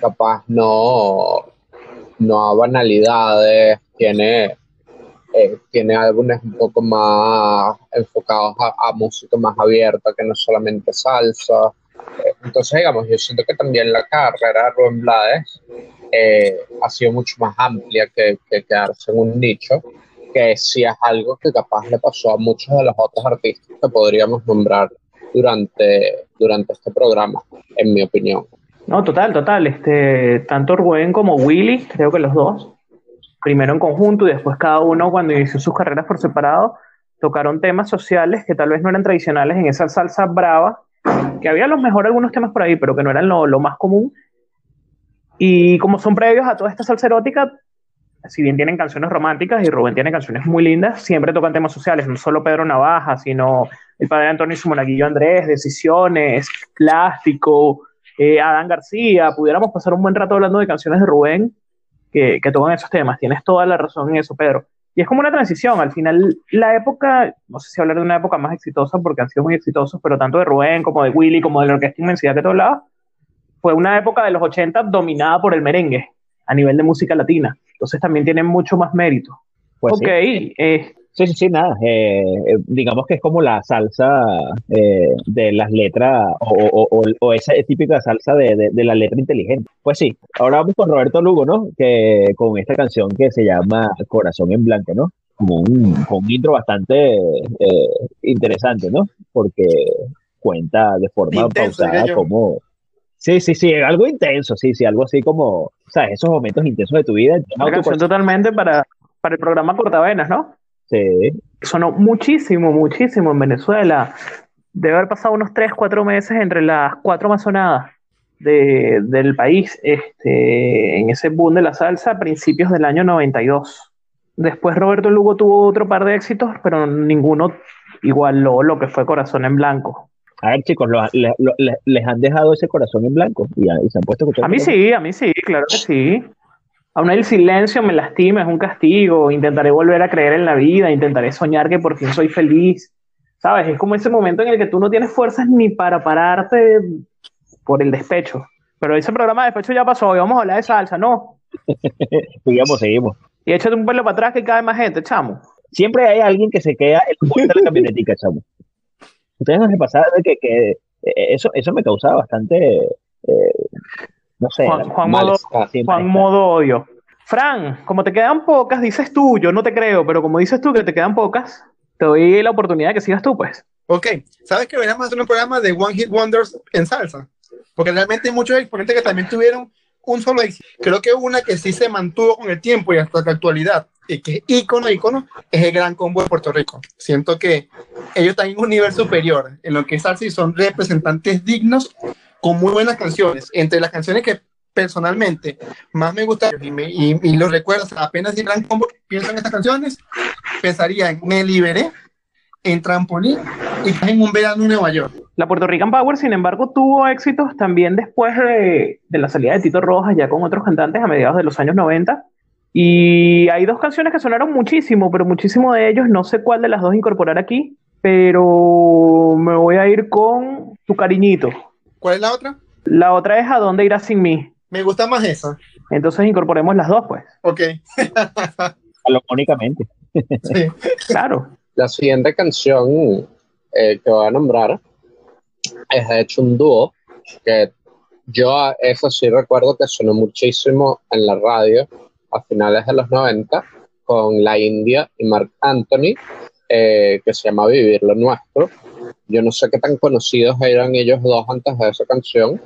B: capaz no, no a banalidades, tiene, eh, tiene álbumes un poco más enfocados a, música más abierta que no solamente salsa. Eh, Entonces, digamos, yo siento que también la carrera de Rubén Blades eh, ha sido mucho más amplia que, que quedarse en un nicho, que sí es algo que capaz le pasó a muchos de los otros artistas que podríamos nombrar durante, durante este programa, en mi opinión.
A: No, total, total. Este, tanto Rubén como Willy, creo que los dos, primero en conjunto y después cada uno cuando inició sus carreras por separado, tocaron temas sociales que tal vez no eran tradicionales en esa salsa brava, que había a lo mejor algunos temas por ahí, pero que no eran lo, lo más común. Y como son previos a toda esta salsa erótica, si bien tienen canciones románticas y Rubén tiene canciones muy lindas, siempre tocan temas sociales, no solo Pedro Navaja, sino el padre Antonio Simonaguillo Andrés, Decisiones, Plástico, eh, Adán García, pudiéramos pasar un buen rato hablando de canciones de Rubén que, que tocan esos temas. Tienes toda la razón en eso, Pedro. Y es como una transición. Al final, la época, no sé si hablar de una época más exitosa, porque han sido muy exitosos, pero tanto de Rubén como de Willy, como de la Orquesta Inmensidad que tú hablabas, fue una época de los 80 dominada por el merengue a nivel de música latina. Entonces también tienen mucho más mérito.
E: Pues
A: ok,
E: sí.
A: eh,
E: Sí, sí, sí, nada. eh, eh, digamos que es como la salsa eh, de las letras o, o- o- o esa típica salsa de, de- de la letra inteligente. Pues sí, ahora vamos con Roberto Lugo, ¿no? Que con esta canción que se llama Corazón en Blanco, ¿no? Como un, con un intro bastante eh, interesante, ¿no? Porque cuenta de forma
D: Intenso,
E: pausada como... Sí, sí, sí, algo intenso, sí, sí, algo así como, ¿sabes? Esos momentos intensos de tu vida.
A: Una canción totalmente para, para el programa Cortavenas, ¿no?
E: Sí,
A: Sonó muchísimo, muchísimo en Venezuela. Debe haber pasado unos 3, 4 meses entre las cuatro más sonadas de- del país, este, en ese boom de la salsa a principios del año 92. Después Roberto Lugo tuvo otro par de éxitos, pero ninguno igualó lo que fue Corazón en Blanco.
E: A ver, chicos, lo- le- lo- le- les han dejado ese corazón en blanco y, y se han puesto a
A: A mí sí, a mí sí, claro que sí. Aún el silencio me lastima, es un castigo. Intentaré volver a creer en la vida, intentaré soñar que por fin soy feliz. ¿Sabes? Es como ese momento en el que tú no tienes fuerzas ni para pararte por el despecho. Pero ese programa de despecho ya pasó y vamos a hablar de salsa, ¿no?
E: Seguimos, seguimos.
A: Y échate un pelo para atrás que cae más gente, chamo.
E: Siempre hay alguien que se queda en puerta de la camionetica, chamo. Ustedes no pasaba de que, que eh, eso, eso me causaba bastante, eh, no sé,
A: Juan, Juan modo, Juan modo odio. Fran, como te quedan pocas, dices tú, yo no te creo, pero como dices tú que te quedan pocas, te doy la oportunidad de que sigas tú, pues.
D: Ok, ¿sabes que deberíamos hacer un programa de One Hit Wonders en salsa? Porque realmente hay muchos exponentes que también tuvieron un solo éxito. Creo que una que sí se mantuvo con el tiempo y hasta la actualidad, y que es ícono, ícono, es el Gran Combo de Puerto Rico. Siento que ellos están en un nivel superior en lo que es salsa y son representantes dignos con muy buenas canciones. Entre las canciones que personalmente más me gustan y, me, y, y los recuerdo, apenas el Gran Combo pienso en estas canciones, pensaría en Me Liberé, en Trampolín y en un verano en Nueva York.
A: La Puerto Rican Power, sin embargo, tuvo éxitos también después de, de la salida de Tito Rojas, ya con otros cantantes a mediados de los años 90. Y hay dos canciones que sonaron muchísimo, pero muchísimo de ellos, no sé cuál de las dos incorporar aquí, pero me voy a ir con Tu Cariñito.
D: ¿Cuál es la otra?
A: La otra es A dónde irás sin mí.
D: Me gusta más esa.
A: Entonces incorporemos las dos, pues.
D: Ok.
E: salomónicamente.
D: Sí.
A: Claro.
B: La siguiente canción eh, que voy a nombrar es de hecho un dúo que yo a eso sí recuerdo que sonó muchísimo en la radio a finales de los 90 con la India y Mark Anthony, eh, que se llama Vivir lo Nuestro. Yo no sé qué tan conocidos eran ellos dos antes de esa canción,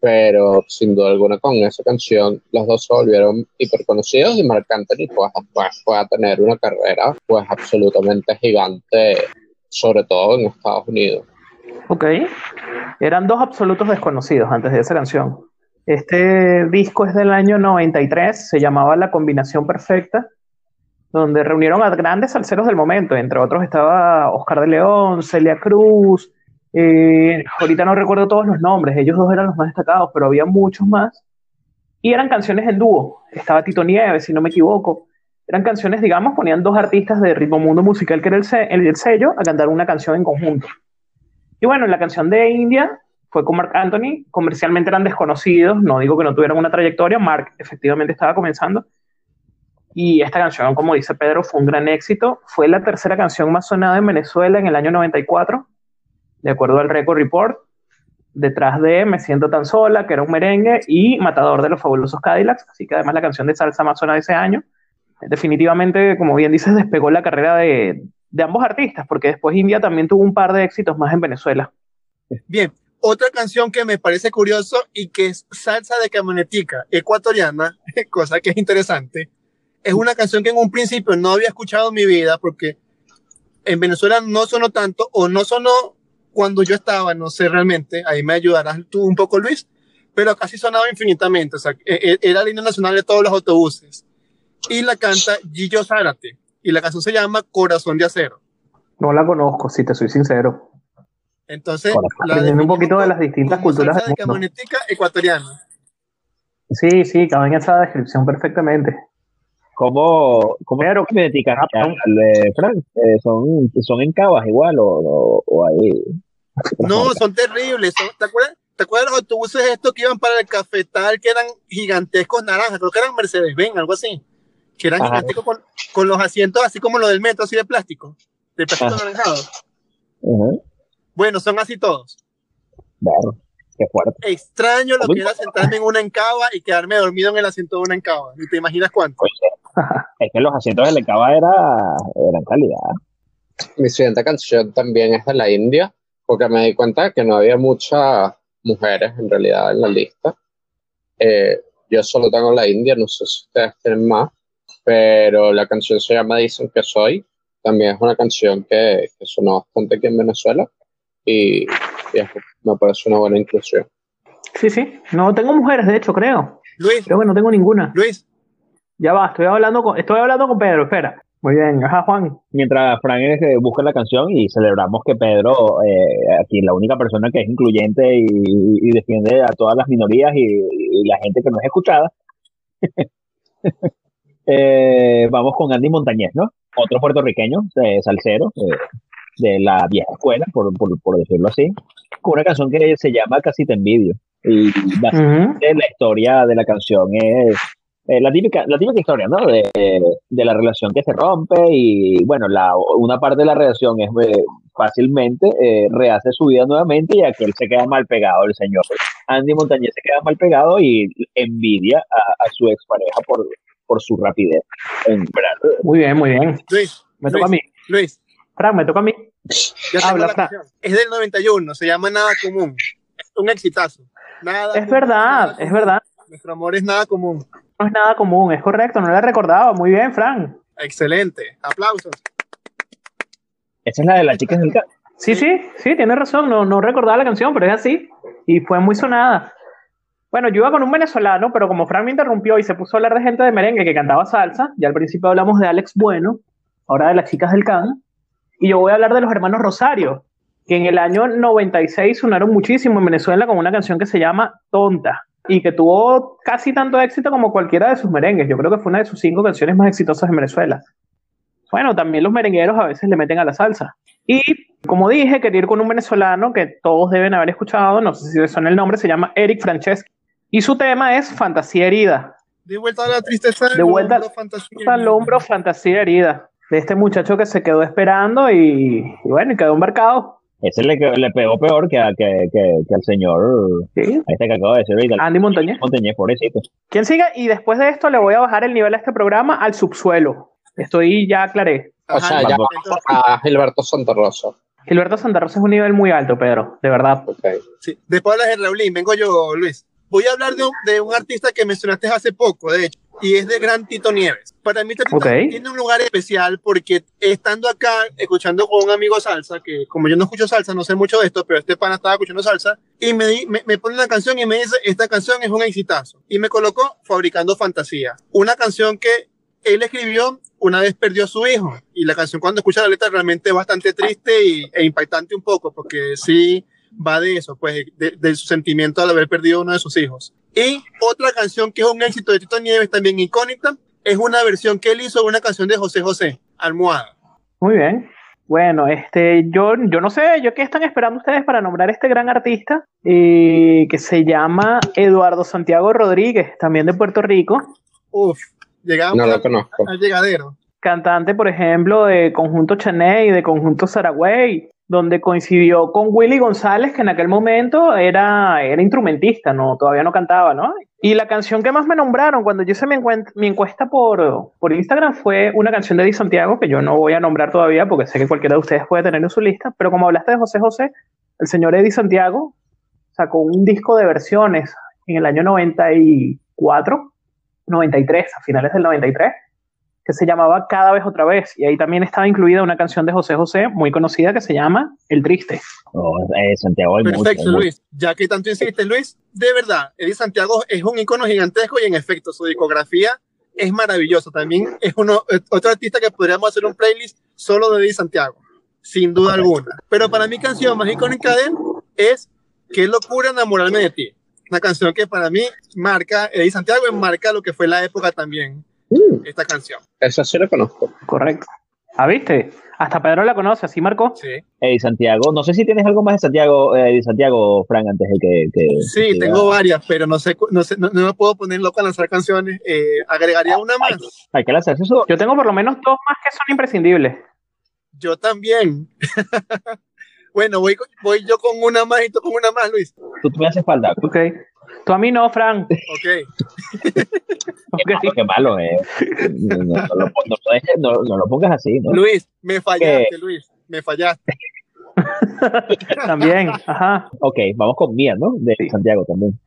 B: pero sin duda alguna con esa canción los dos se volvieron hiper conocidos y Marc Anthony pues, pues fue a tener una carrera pues absolutamente gigante, sobre todo en Estados Unidos.
A: Ok. Eran dos absolutos desconocidos antes de esa canción. Este disco es del año 93, se llamaba La Combinación Perfecta, donde reunieron a grandes salseros del momento. Entre otros estaba Oscar de León, Celia Cruz. eh, ahorita no recuerdo todos los nombres, ellos dos eran los más destacados, pero había muchos más. Y eran canciones en dúo. Estaba Tito Nieves, si no me equivoco. Eran canciones, digamos, ponían dos artistas de ritmo mundo musical, que era el, el sello, a cantar una canción en conjunto. Y bueno, la canción de India fue con Mark Anthony, comercialmente eran desconocidos, no digo que no tuvieran una trayectoria, Mark efectivamente estaba comenzando. Y esta canción, como dice Pedro, fue un gran éxito. Fue la tercera canción más sonada en Venezuela en el año 94, de acuerdo al Record Report. Detrás de Me Siento Tan Sola, que era un merengue, y Matador de los Fabulosos Cadillacs, así que además la canción de salsa más sonada de ese año. Definitivamente, como bien dices, despegó la carrera de, de ambos artistas, porque después India también tuvo un par de éxitos más en Venezuela.
D: Bien. Otra canción que me parece curioso y que es salsa de camionetica ecuatoriana, cosa que es interesante, es una canción que en un principio no había escuchado en mi vida porque en Venezuela no sonó tanto o no sonó cuando yo estaba, no sé realmente, ahí me ayudarás tú un poco Luis, pero casi sonaba infinitamente, o sea, e- e- era la línea nacional de todos los autobuses. Y la canta Gillo Zárate y la canción se llama Corazón de Acero.
A: No la conozco, si te soy sincero.
D: Entonces,
A: Aprendiendo un poquito de las distintas culturas
D: de ecuatoriana.
A: Sí, sí, cabe en esa descripción perfectamente.
E: ¿Cómo, cómo dedican
A: Ah,
E: al de Frank? Eh, ¿son, ¿Son en cavas igual o, o, o ahí?
D: No, son terribles. son- ¿te, acuerdas, ¿Te acuerdas los autobuses estos que iban para el cafetal que eran gigantescos naranjas? Creo que eran Mercedes-Benz, algo así. Que eran
E: Ajá.
D: gigantescos con, con los asientos así como los del metro, así de plástico. De plástico
E: Ajá.
D: anaranjado.
E: Ujú.
D: Bueno, son así todos.
E: Claro, qué fuerte.
D: Extraño lo que era sentarme en una encaba y quedarme dormido en el asiento de una encaba. Ni te imaginas cuánto.
E: Es que los asientos de la cava era, eran calidad.
B: Mi siguiente canción también es de la India, porque me di cuenta de que no había muchas mujeres en realidad en la lista. Eh, yo solo tengo la India, no sé si ustedes tienen más, pero la canción se llama Dicen que soy. También es una canción que, que sonó bastante aquí en Venezuela y, y es- me parece una buena inclusión.
A: Sí, sí. No tengo mujeres, de hecho, creo.
D: Luis,
A: Creo que no tengo ninguna.
D: Luis,
A: Ya va, estoy hablando con, estoy hablando con Pedro, espera. Muy bien, ajá, Juan.
E: Mientras Frank eh, busca la canción y celebramos que Pedro, eh, aquí la única persona que es incluyente y, y defiende a todas las minorías y, y la gente que no es escuchada, eh, vamos con Andy Montañez, ¿no? Otro puertorriqueño, eh, salsero, eh, de la vieja escuela, por, por, por decirlo así, con una canción que se llama Casi te envidio. Y básicamente
A: Ujú.
E: la historia de la canción es eh, la típica la típica historia no de, de la relación que se rompe y bueno la una parte de la relación es eh, fácilmente eh, rehace su vida nuevamente y aquel se queda mal pegado el señor Andy Montañez se queda mal pegado y envidia a, a su expareja por por su rapidez.
A: Muy bien, muy bien.
D: Luis,
A: Me toca a mí.
D: Luis,
A: Fran, me toca a mí. Habla,
D: la
A: Fran.
D: canción. Es del 91, se llama Nada Común. Es un exitazo. Nada
A: Es
D: común,
A: verdad,
D: nada
A: es
D: común.
A: verdad.
D: Nuestro amor es nada común.
A: No es nada común, es correcto, no la recordaba. Muy bien, Fran.
D: Excelente. Aplausos.
E: esa es la de las chicas del ca-
A: Sí, sí, sí, tienes razón. No, no recordaba la canción, pero es así. Y fue muy sonada. Bueno, yo iba con un venezolano, pero como Fran me interrumpió y se puso a hablar de gente de merengue que cantaba salsa, ya al principio hablamos de Alex Bueno, ahora de las chicas del Can, y yo voy a hablar de los hermanos Rosario, que en el año 96 sonaron muchísimo en Venezuela con una canción que se llama Tonta, y que tuvo casi tanto éxito como cualquiera de sus merengues. Yo creo que fue una de sus cinco canciones más exitosas en Venezuela. Bueno, también los merengueros a veces le meten a la salsa. Y como dije, quería ir con un venezolano que todos deben haber escuchado, no sé si les suena el nombre, se llama Eric Franceschi. Y su tema es Fantasía Herida.
D: De vuelta a la tristeza.
A: De vuelta
D: al hombro, fantasía.
A: Al hombro, Fantasía Herida. De este muchacho que se quedó esperando y, y bueno, y quedó embarcado.
E: Ese le, le pegó peor que, a- que, que, que al señor
A: ¿sí?
E: a este que acabo de decir ahorita,
A: Andy Montañez.
E: Montañez, pobrecito
A: ¿Quién sigue? Y después de esto le voy a bajar el nivel a este programa al subsuelo. Estoy, ya aclaré.
B: O
D: Ajá,
B: sea, ya a Gilberto Santa Rosa.
A: Gilberto Santa Rosa es un nivel muy alto, Pedro, de verdad.
B: Ok.
D: sí. Después hablas de Raulín, vengo yo, Luis. Voy a hablar de un, de un artista que mencionaste hace poco, de hecho, y es de Gran Tito Nieves. Para mí, Tito
A: Ok.
D: tiene un lugar especial porque estando acá, escuchando con un amigo salsa, que como yo no escucho salsa, no sé mucho de esto, pero este pana estaba escuchando salsa, y me, me, me pone una canción y me dice, esta canción es un exitazo. Y me colocó Fabricando Fantasía, una canción que él escribió una vez perdió a su hijo. Y la canción, cuando escucha la letra, realmente es bastante triste y, e impactante un poco, porque sí va de eso, pues, de, de su sentimiento al haber perdido uno de sus hijos. Y otra canción que es un éxito de Tito Nieves, también icónica, es una versión que él hizo de una canción de José José, Almohada.
A: Muy bien. Bueno, este, yo, yo no sé, yo qué están esperando ustedes para nombrar a este gran artista eh, que se llama Eduardo Santiago Rodríguez, también de Puerto Rico,
D: Uf, llegamos
B: No
D: a-
B: lo conozco.
D: al llegadero.
A: cantante, por ejemplo, de Conjunto Chaney, de Conjunto Saragüey, donde coincidió con Willy González, que en aquel momento era, era instrumentista, no, todavía no cantaba, ¿no? Y la canción que más me nombraron cuando yo hice mi, mi encuesta por, por Instagram fue una canción de Di Santiago, que yo no voy a nombrar todavía porque sé que cualquiera de ustedes puede tener en su lista, pero como hablaste de José José, el señor Eddie Santiago sacó un disco de versiones en el año 94, 93, a finales del 93, que se llamaba Cada vez otra vez. Y ahí también estaba incluida una canción de José José muy conocida que se llama El Triste.
E: Eh, Santiago hay
D: Perfecto,
E: mucho.
D: Luis. Ya que tanto insistes, Luis, de verdad, Eddie Santiago es un icono gigantesco y en efecto, su discografía es maravilloso. También es uno, eh, otro artista que podríamos hacer un playlist solo de Eddie Santiago, sin duda alguna. Pero para mi canción más icónica de él es Qué locura enamorarme de ti. Una canción que para mí marca, Eddie Santiago y marca lo que fue la época también,
B: Mm,
D: esta canción.
B: esa sí la conozco.
A: Correcto. Ah, viste. Hasta Pedro la conoce, así marcó.
D: Sí,
E: Eddie Santiago, no sé si tienes algo más de Santiago, eh, de Santiago, Frank, antes de que... que-
D: sí
E: que-
D: tengo varias, pero no sé, no, sé no, no me puedo poner loco a lanzar canciones. Eh, agregaría una más.
E: Hay que lanzarse eso.
A: Yo tengo por lo menos dos más que son imprescindibles.
D: Yo también. bueno, voy, voy yo con una más y tú con una más, Luis.
E: Tú me haces falta.
A: Ok. Tú a mí no, Fran.
D: Ok.
A: Ok.
E: Qué malo, qué malo, eh. No, no, no lo, no lo dejes- no- no lo pongas así, ¿no?
D: Luis, me fallaste,
E: ¿Qué?
D: Luis. Me fallaste.
A: También, ajá.
E: Ok, vamos con Mía, ¿no? De Santiago también.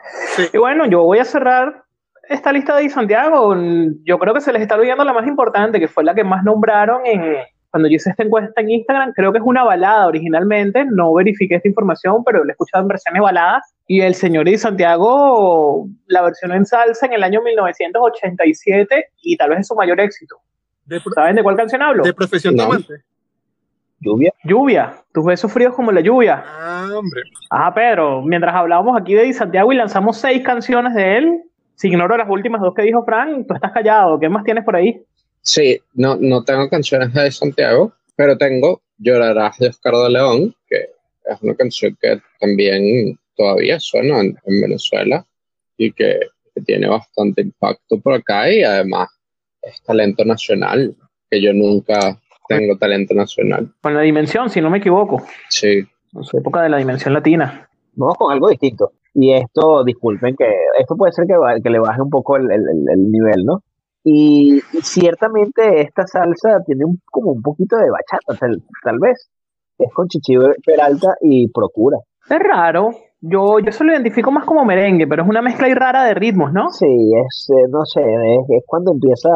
A: Y bueno, yo voy a cerrar esta lista de Santiago. Yo creo que se les está olvidando la más importante, que fue la que más nombraron en, cuando yo hice esta encuesta en Instagram, creo que es una balada originalmente, no verifiqué esta información, pero la he escuchado en versiones baladas. Y el señor Di Santiago, la versión en salsa en el año 1987 y tal vez es su mayor éxito.
D: De,
A: ¿Saben de cuál canción hablo?
D: de profesión
B: No.
D: tomante.
E: Lluvia.
A: Lluvia, tus besos fríos como la lluvia.
D: Ah, hombre.
A: Ah, Pedro, mientras hablábamos aquí de Di Santiago y lanzamos seis canciones de él, si ignoro las últimas dos que dijo Frank, tú estás callado. ¿Qué más tienes por ahí?
B: Sí, no, no tengo canciones de Santiago, pero tengo Llorarás de Oscar de León, que es una canción que también todavía suena en, en Venezuela y que, que tiene bastante impacto por acá y además es talento nacional, que yo nunca tengo talento nacional.
A: Con la dimensión, si no me equivoco.
B: Sí,
A: En su época de la dimensión latina.
E: Vamos con algo distinto. Y esto, disculpen que esto puede ser que, le baje un poco el, el- el- el nivel, ¿no? Y ciertamente esta salsa tiene un, como un poquito de bachata, tal, tal vez. Es con Chichi Peralta y Procura.
A: Es raro. Yo, yo se lo identifico más como merengue, pero es una mezcla ahí rara de ritmos, ¿no?
E: Sí, es, eh, no sé, es, es cuando empieza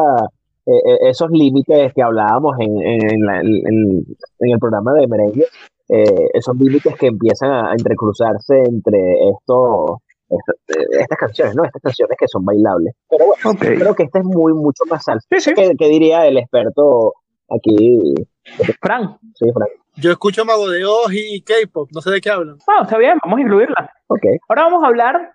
E: eh, eh, esos límites que hablábamos en, en, en la- en- en el programa de merengue, eh, esos límites que empiezan a, entrecruzarse entre esto, esto- eh, estas canciones, ¿no? Estas canciones que son bailables. Pero bueno, creo que esta es muy, mucho más salsa.
A: Sí, sí.
E: ¿Qué, qué diría el experto aquí?
A: Fran.
E: Sí, Frank.
D: Yo escucho Mago de Oz y K-pop, no sé de qué hablan.
A: Bueno, está bien, vamos a incluirla.
E: Ok.
A: Ahora vamos a hablar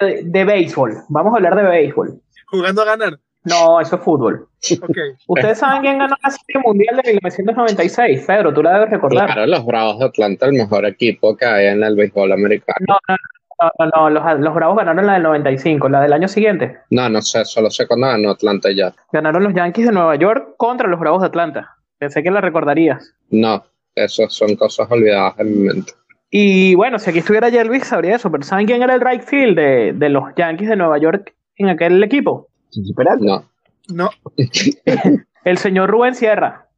A: de, de béisbol. Vamos a hablar de béisbol.
D: Jugando a ganar.
A: No, eso es fútbol.
D: Ok.
A: ¿Ustedes saben quién ganó la Serie Mundial de 1996? Pedro, tú la debes recordar.
B: claro, los Bravos de Atlanta, el mejor equipo que hay en el béisbol americano.
A: No, no, no, no, no, los, los Bravos ganaron la del 95, la del año siguiente.
B: No, no sé, solo sé cuándo ganó Atlanta ya.
A: Ganaron los Yankees de Nueva York contra los Bravos de Atlanta. Pensé que la recordarías.
B: No, eso son cosas olvidadas en mi mente.
A: Y bueno, si aquí estuviera Jelvis sabría eso, pero ¿saben quién era el right field de, de los Yankees de Nueva York en aquel equipo?
B: No,
D: No.
A: El señor Rubén Sierra,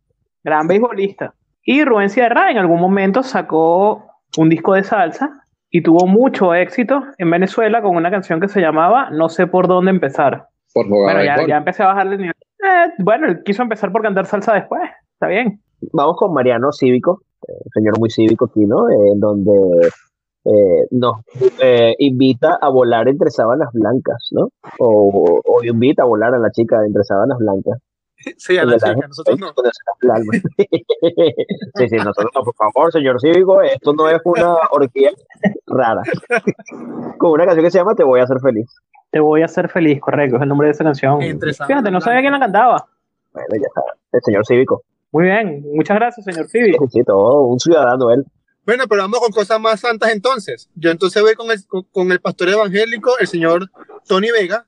A: gran beisbolista. Y Rubén Sierra en algún momento sacó un disco de salsa y tuvo mucho éxito en Venezuela con una canción que se llamaba No sé por dónde empezar.
B: por jugar
A: Bueno, ya, ya empecé a bajarle el nivel. Eh, bueno, él quiso empezar por cantar salsa después. Está bien.
E: Vamos con Mariano Cívico, eh, señor muy cívico aquí, ¿no? En donde eh, nos eh, invita a volar entre sábanas blancas, ¿no? O, o invita a volar a la chica entre sábanas blancas.
D: Sí, a la chica, nosotros no.
E: Sí, sí, nosotros no, por favor, señor cívico, esto no es una orgía rara. Con una canción que se llama Te voy a hacer feliz.
A: Te voy a hacer feliz, correcto, es el nombre de esa canción.
D: Entre
A: Fíjate, no sabía quién la cantaba.
E: Bueno, ya está. El señor cívico.
A: Muy bien, muchas gracias, señor Cívico.
E: sí, todo un ciudadano él.
D: Bueno, pero vamos con cosas más santas entonces. Yo entonces voy con el, con, con el pastor evangélico, el señor Tony Vega,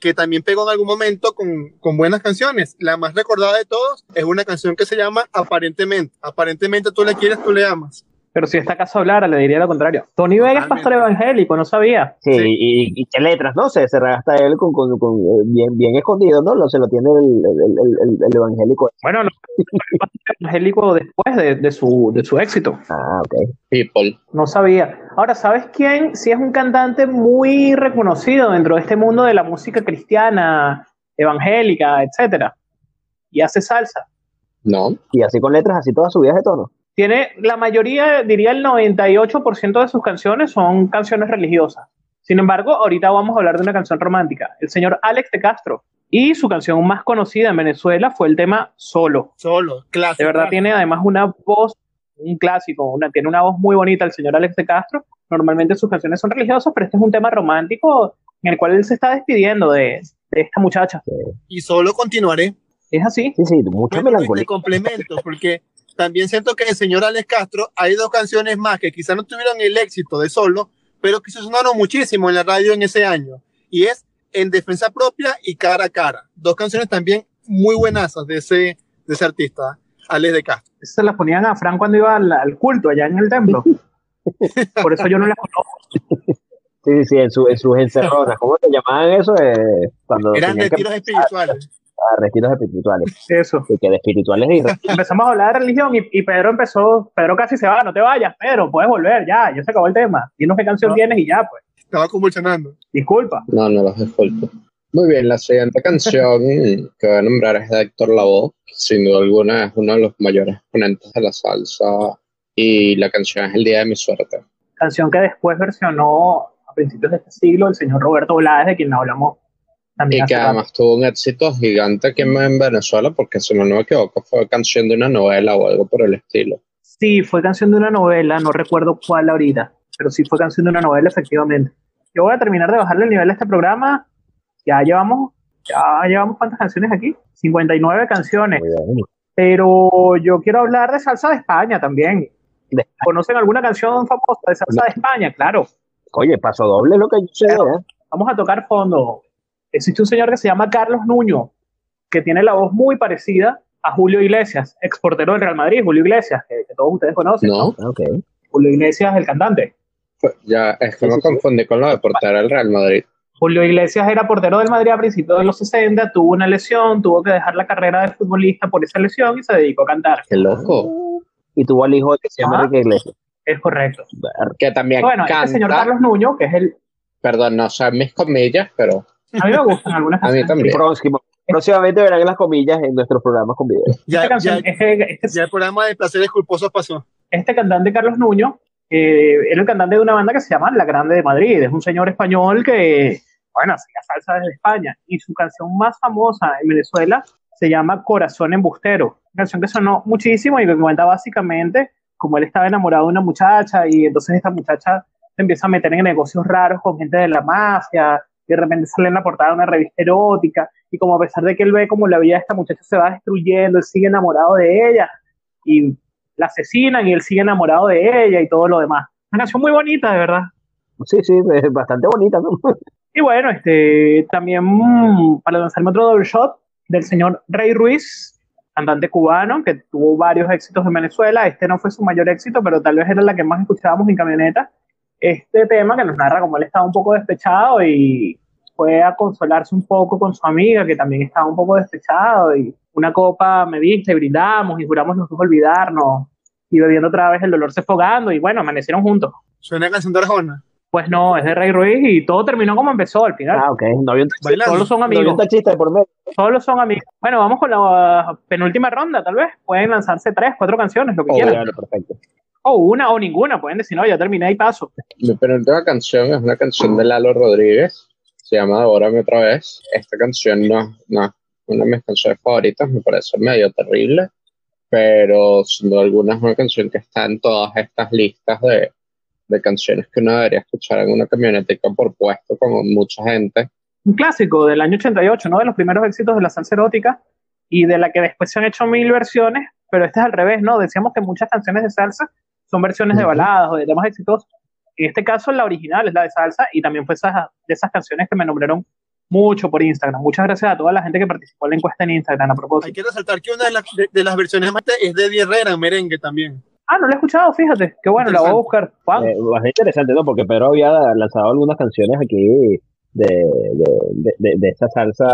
D: que también pegó en algún momento con, con buenas canciones. La más recordada de todos es una canción que se llama Aparentemente. Aparentemente tú le quieres, tú le amas.
A: Pero si esta casa hablara, le diría lo contrario. Tony Vega es pastor evangélico, no sabía.
E: Sí,
D: Sí.
E: Y, y qué letras, ¿no? Se, se regasta él con, con, con, eh, bien, bien escondido, ¿no? Lo, se lo tiene el, el, el, el- el evangélico.
A: Bueno, no, pastor evangélico después de, de su, de su éxito.
E: Ah, ok.
B: People.
A: No sabía. Ahora, ¿sabes quién? Sí es un cantante muy reconocido dentro de este mundo de la música cristiana, evangélica, etcétera. Y hace salsa.
B: No,
E: Y así con letras, así todas subidas de tono.
A: Tiene la mayoría, diría el 98% de sus canciones son canciones religiosas. Sin embargo, ahorita vamos a hablar de una canción romántica. El señor Alex de Castro. Y su canción más conocida en Venezuela fue el tema Solo.
D: Solo, clásico.
A: De verdad tiene además una voz, un clásico, una, tiene una voz muy bonita el señor Alex de Castro. Normalmente sus canciones son religiosas, pero este es un tema romántico en el cual él se está despidiendo de, de esta muchacha.
D: Y solo continuaré.
A: Es así.
E: Sí, sí, mucha
D: Bueno, Luis,
E: melancolía.
D: te complemento, porque también siento que el señor Alex Castro hay dos canciones más que quizás no tuvieron el éxito de solo, pero que se sonaron muchísimo en la radio en ese año. Y es En Defensa Propia y Cara a Cara. Dos canciones también muy buenazas de ese, de ese artista, Alex de Castro.
A: Se las ponían a Fran cuando iba al, al culto allá en el templo. Por eso yo no las conozco.
E: Sí, sí, sí, en, su, en sus encerronas. ¿Cómo te llamaban eso? Eh, cuando
D: Eran retiros espirituales.
E: A retiros espirituales.
A: Eso.
E: Y que de espirituales y
A: Empezamos a hablar de religión y, y Pedro empezó, Pedro casi se va, no te vayas, Pedro, puedes volver, ya, ya se acabó el tema. Dinos qué canción
D: No.
A: tienes y ya, pues.
D: Estaba convulsionando.
A: Disculpa.
B: No, no los disculpo. Muy bien, la siguiente canción que voy a nombrar es de Héctor Lavoe. Sin duda alguna es uno de los mayores exponentes de la salsa. Y la canción es El Día de mi Suerte.
A: Canción que después versionó a principios de este siglo el señor Roberto Blades, de quien hablamos
B: Y que
A: rato.
B: además tuvo un éxito gigante aquí en en Venezuela, porque si no me equivoco, fue canción de una novela o algo por el estilo.
A: Sí, fue canción de una novela, no recuerdo cuál ahorita, pero sí fue canción de una novela, efectivamente. Yo voy a terminar de bajarle el nivel a este programa. Ya llevamos, ya llevamos cuántas canciones aquí? 59 canciones. Pero yo quiero hablar de salsa de España también.
E: De-
A: ¿Conocen alguna canción famosa de salsa de España? Claro.
E: Oye, paso doble lo que yo sé, ¿eh?
A: Vamos a tocar fondo. Existe un señor que se llama Carlos Nuño, que tiene la voz muy parecida a Julio Iglesias, exportero del Real Madrid, Julio Iglesias, que, que todos ustedes conocen.
B: ¿No?
E: Ah, Ok.
A: Julio Iglesias, el cantante.
B: Ya, es que
E: Sí,
B: me
E: sí, sí.
B: confundí con lo de portero del Real Madrid.
A: Julio Iglesias era portero del Madrid a principios de los 60, tuvo una lesión, tuvo que dejar la carrera de futbolista por esa lesión y se dedicó a cantar.
B: Qué loco.
E: Y tuvo al hijo que se llama. Enrique Iglesias.
A: Es correcto.
B: Que también
A: Bueno,
B: canta.
A: este señor Carlos Nuño, que es el...
B: Perdón, no son mis comillas, pero
A: A mí me gustan algunas
B: a mí
A: canciones.
B: también.
E: Próximo- Próximamente verán las comillas en nuestros programas con video.
D: Ya,
A: Esta canción,
D: ya,
A: este, este-
D: ya el programa de placeres culposos pasó.
A: este cantante Carlos Nuño eh, era el cantante de una banda que se llama La Grande de Madrid. Es un señor español que, bueno, hacía salsa desde España. Y su canción más famosa en Venezuela se llama Corazón Embustero. Una canción que sonó muchísimo y que cuenta básicamente como él estaba enamorado de una muchacha y entonces esta muchacha se empieza a meter en negocios raros con gente de la mafia de repente sale en la portada de una revista erótica y como a pesar de que él ve como la vida de esta muchacha se va destruyendo, él sigue enamorado de ella y la asesinan y él sigue enamorado de ella y todo lo demás. Una canción muy bonita, de verdad.
E: Sí, sí, es bastante bonita. ¿no?
A: Y bueno, este, también mm, para lanzarme otro double shot del señor Rey Ruiz, cantante cubano que tuvo varios éxitos en Venezuela. Este no fue su mayor éxito, pero tal vez era la que más escuchábamos en camioneta. Este tema que nos narra como él estaba un poco despechado y fue a consolarse un poco con su amiga que también estaba un poco despechado y una copa me diste, brindamos y juramos los dos olvidarnos y bebiendo otra vez el dolor se fogando y bueno, amanecieron juntos.
D: Suena a canción de Arjona.
A: Pues no, es de Rey Ruiz y todo terminó como empezó al final.
E: Ah, ok. No había un.
A: Solo son
E: no había
A: amigos.
E: de por medio.
A: Solo son amigos. Bueno, vamos con la uh, penúltima ronda, tal vez. Pueden lanzarse tres, cuatro canciones, lo que
E: Oh,
A: quieran.
E: bueno, perfecto.
A: O una o ninguna. Pueden decir, no, ya terminé y paso.
B: Mi penúltima canción es una canción de Lalo Rodríguez. Se llama Adórame otra vez. Esta canción no, no una de mis canciones favoritas. Me parece medio terrible. Pero sin duda alguna es una canción que está en todas estas listas de, de canciones que uno debería escuchar en una camionetica por puesto con mucha gente.
A: Un clásico del año 88, ¿no? De los primeros éxitos de la salsa erótica y de la que después se han hecho mil versiones, pero este es al revés, ¿no? Decíamos que muchas canciones de salsa son versiones de baladas o de temas exitosos. En este caso, la original es la de salsa y también fue esa, de esas canciones que me nombraron mucho por Instagram. Muchas gracias a toda la gente que participó en la encuesta en Instagram a
D: Hay
A: propósito.
D: que resaltar que una de, las- de- de las versiones más es de Eddie Herrera en merengue también.
A: Ah, no la he escuchado, fíjate. Qué bueno, la voy a buscar. Juan,
E: Eh, bastante interesante, ¿no? Porque Pedro había lanzado algunas canciones aquí de, de, de, de- de esa salsa,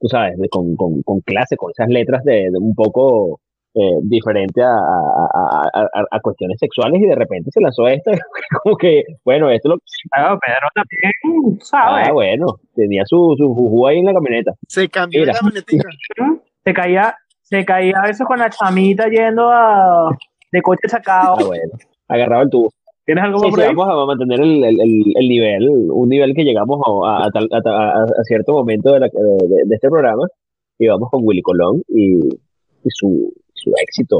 E: tú sabes, de- con, con, con clase, con esas letras de, de un poco eh, diferente a, a, a, a- cuestiones sexuales y de repente se lanzó esta, como que, bueno, esto es lo
A: Pedro también, ¿sabes?
E: Ah, bueno, tenía su, su ahí en la camioneta.
D: Se cambió
E: Mira.
D: la camionetica.
A: Se caía, se caía a veces con la chamita yendo a, de coche sacado.
E: Ah, bueno, agarraba el tubo.
A: ¿Tienes algo
E: Sí,
A: por
E: sí,
A: ahí?
E: vamos a mantener el, el, el, el nivel, un nivel que llegamos a, a, tal- a, a- a cierto momento de, la- de, de- de este programa y vamos con Willy Colón y, y su, su éxito,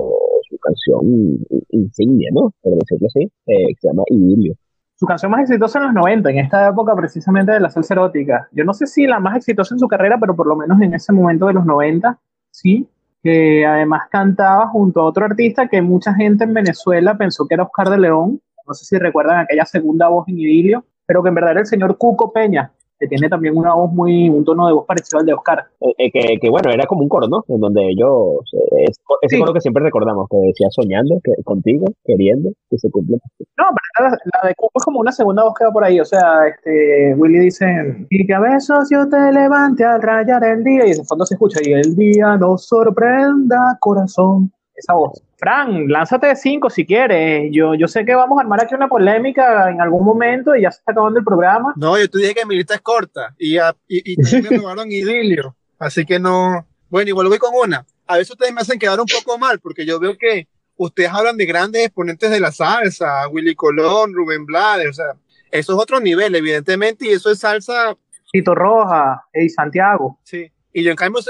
E: su canción insignia, ¿no? Por decirlo así, eh, se llama Idilio.
A: Su canción más exitosa en los 90, en esta época precisamente de la salsa erótica. Yo no sé si la más exitosa en su carrera, pero por lo menos en ese momento de los 90, sí. Que además cantaba junto a otro artista que mucha gente en Venezuela pensó que era Oscar de León. No sé si recuerdan aquella segunda voz en Idilio, pero que en verdad era el señor Cuco Peña, que tiene también una voz muy, un tono de voz parecido al de Oscar.
E: Eh, eh, que, que, bueno, era como un coro, ¿no? En donde ellos, eh, es, ese
A: Sí.
E: coro que siempre recordamos, que decía soñando que, contigo, queriendo, que se cumpla.
A: No, pero la, la de Cuco es como una segunda voz que va por ahí. O sea, este, Willy dice, y que a besos yo te levante al rayar el día, y en el fondo se escucha, y el día nos sorprenda, corazón. Esa voz. Fran, lánzate cinco si quieres. Yo, yo sé que vamos a armar aquí una polémica en algún momento y ya se está acabando el programa.
D: No, yo te dije que mi lista es corta y, a- y, y también me robaron idilio. Así que no. Bueno, igual voy con una. A veces ustedes me hacen quedar un poco mal porque yo veo que ustedes hablan de grandes exponentes de la salsa, Willy Colón, Rubén Blades, o sea, eso es otro nivel, evidentemente, y eso es salsa,
A: Tito Roja, y Santiago.
D: sí. Y yo en cambio,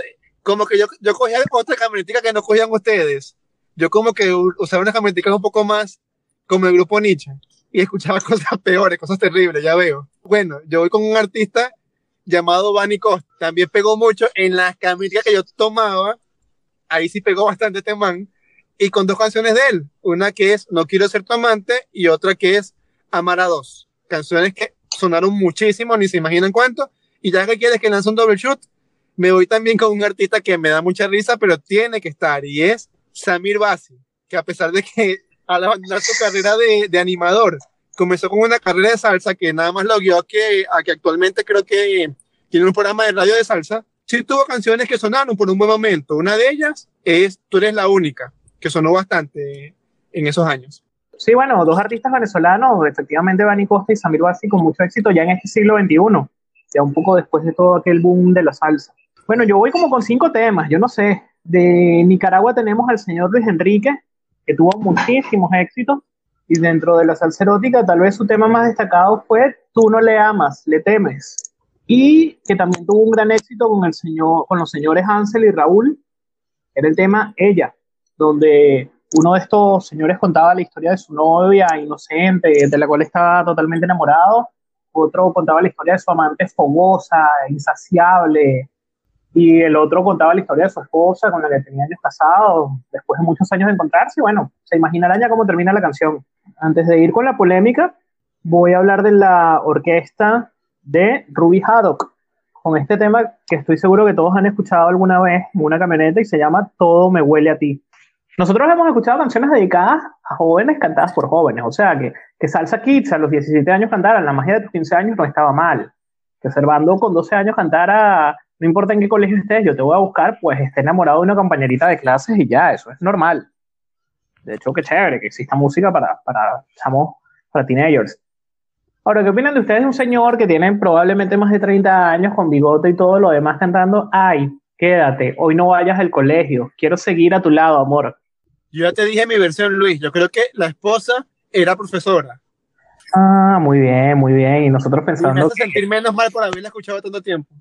D: como que yo, yo cogía otra camionetica que no cogían ustedes. Yo como que usaba una camionetica un poco más como el grupo Nietzsche y escuchaba cosas peores, cosas terribles, ya veo. Bueno, yo voy con un artista llamado Bunny Costa. También pegó mucho en las camioneticas que yo tomaba. Ahí sí pegó bastante este man. Y con dos canciones de él. Una que es No quiero ser tu amante y otra que es Amar a dos. Canciones que sonaron muchísimo, ni se imaginan cuánto. Y ya que quieres que lance un double shoot, me voy también con un artista que me da mucha risa, pero tiene que estar. Y es Samir Basi, que a pesar de que al abandonar su carrera de, animador, comenzó con una carrera de salsa que nada más lo guió a que, a que actualmente creo que tiene un programa de radio de salsa. Sí tuvo canciones que sonaron por un buen momento. Una de ellas es Tú eres la única, que sonó bastante en esos años.
A: Sí, bueno, dos artistas venezolanos, efectivamente, Bani Costa y Samir Basi, con mucho éxito ya en este siglo XXI, ya un poco después de todo aquel boom de la salsa. Bueno, yo voy como con cinco temas, yo no sé. De Nicaragua tenemos al señor Luis Enrique, que tuvo muchísimos éxitos, y dentro de la salsa erótica, tal vez su tema más destacado fue Tú no le amas, le temes. Y que también tuvo un gran éxito con, el señor, con los señores Hansel y Raúl, era el tema Ella, donde uno de estos señores contaba la historia de su novia inocente, de la cual estaba totalmente enamorado, otro contaba la historia de su amante fogosa, insaciable, y el otro contaba la historia de su esposa con la que tenía años casados, después de muchos años de encontrarse, bueno, se imaginarán ya cómo termina la canción. Antes de ir con la polémica, voy a hablar de la orquesta de Ruby Haddock, con este tema que estoy seguro que todos han escuchado alguna vez en una camioneta y se llama Todo me huele a ti. Nosotros hemos escuchado canciones dedicadas a jóvenes cantadas por jóvenes, o sea que, que Salsa Kids a los 17 años cantaran La magia de tus 15 años no estaba mal. Que Servando con 12 años cantara No importa en qué colegio estés, yo te voy a buscar, pues esté enamorado de una compañerita de clases y ya, eso es normal. De hecho, qué chévere que exista música para, para, chamos, para teenagers. Ahora, ¿qué opinan de ustedes de un señor que tiene probablemente más de 30 años con bigote y todo lo demás cantando? Ay, quédate, hoy no vayas al colegio, quiero seguir a tu lado, amor.
D: Yo ya te dije mi versión, Luis. Yo creo que la esposa era profesora.
A: Ah, muy bien, muy bien. Y nosotros
D: Y me
A: pensando
D: hace
A: que,
D: sentir menos mal por haberla escuchado tanto tiempo.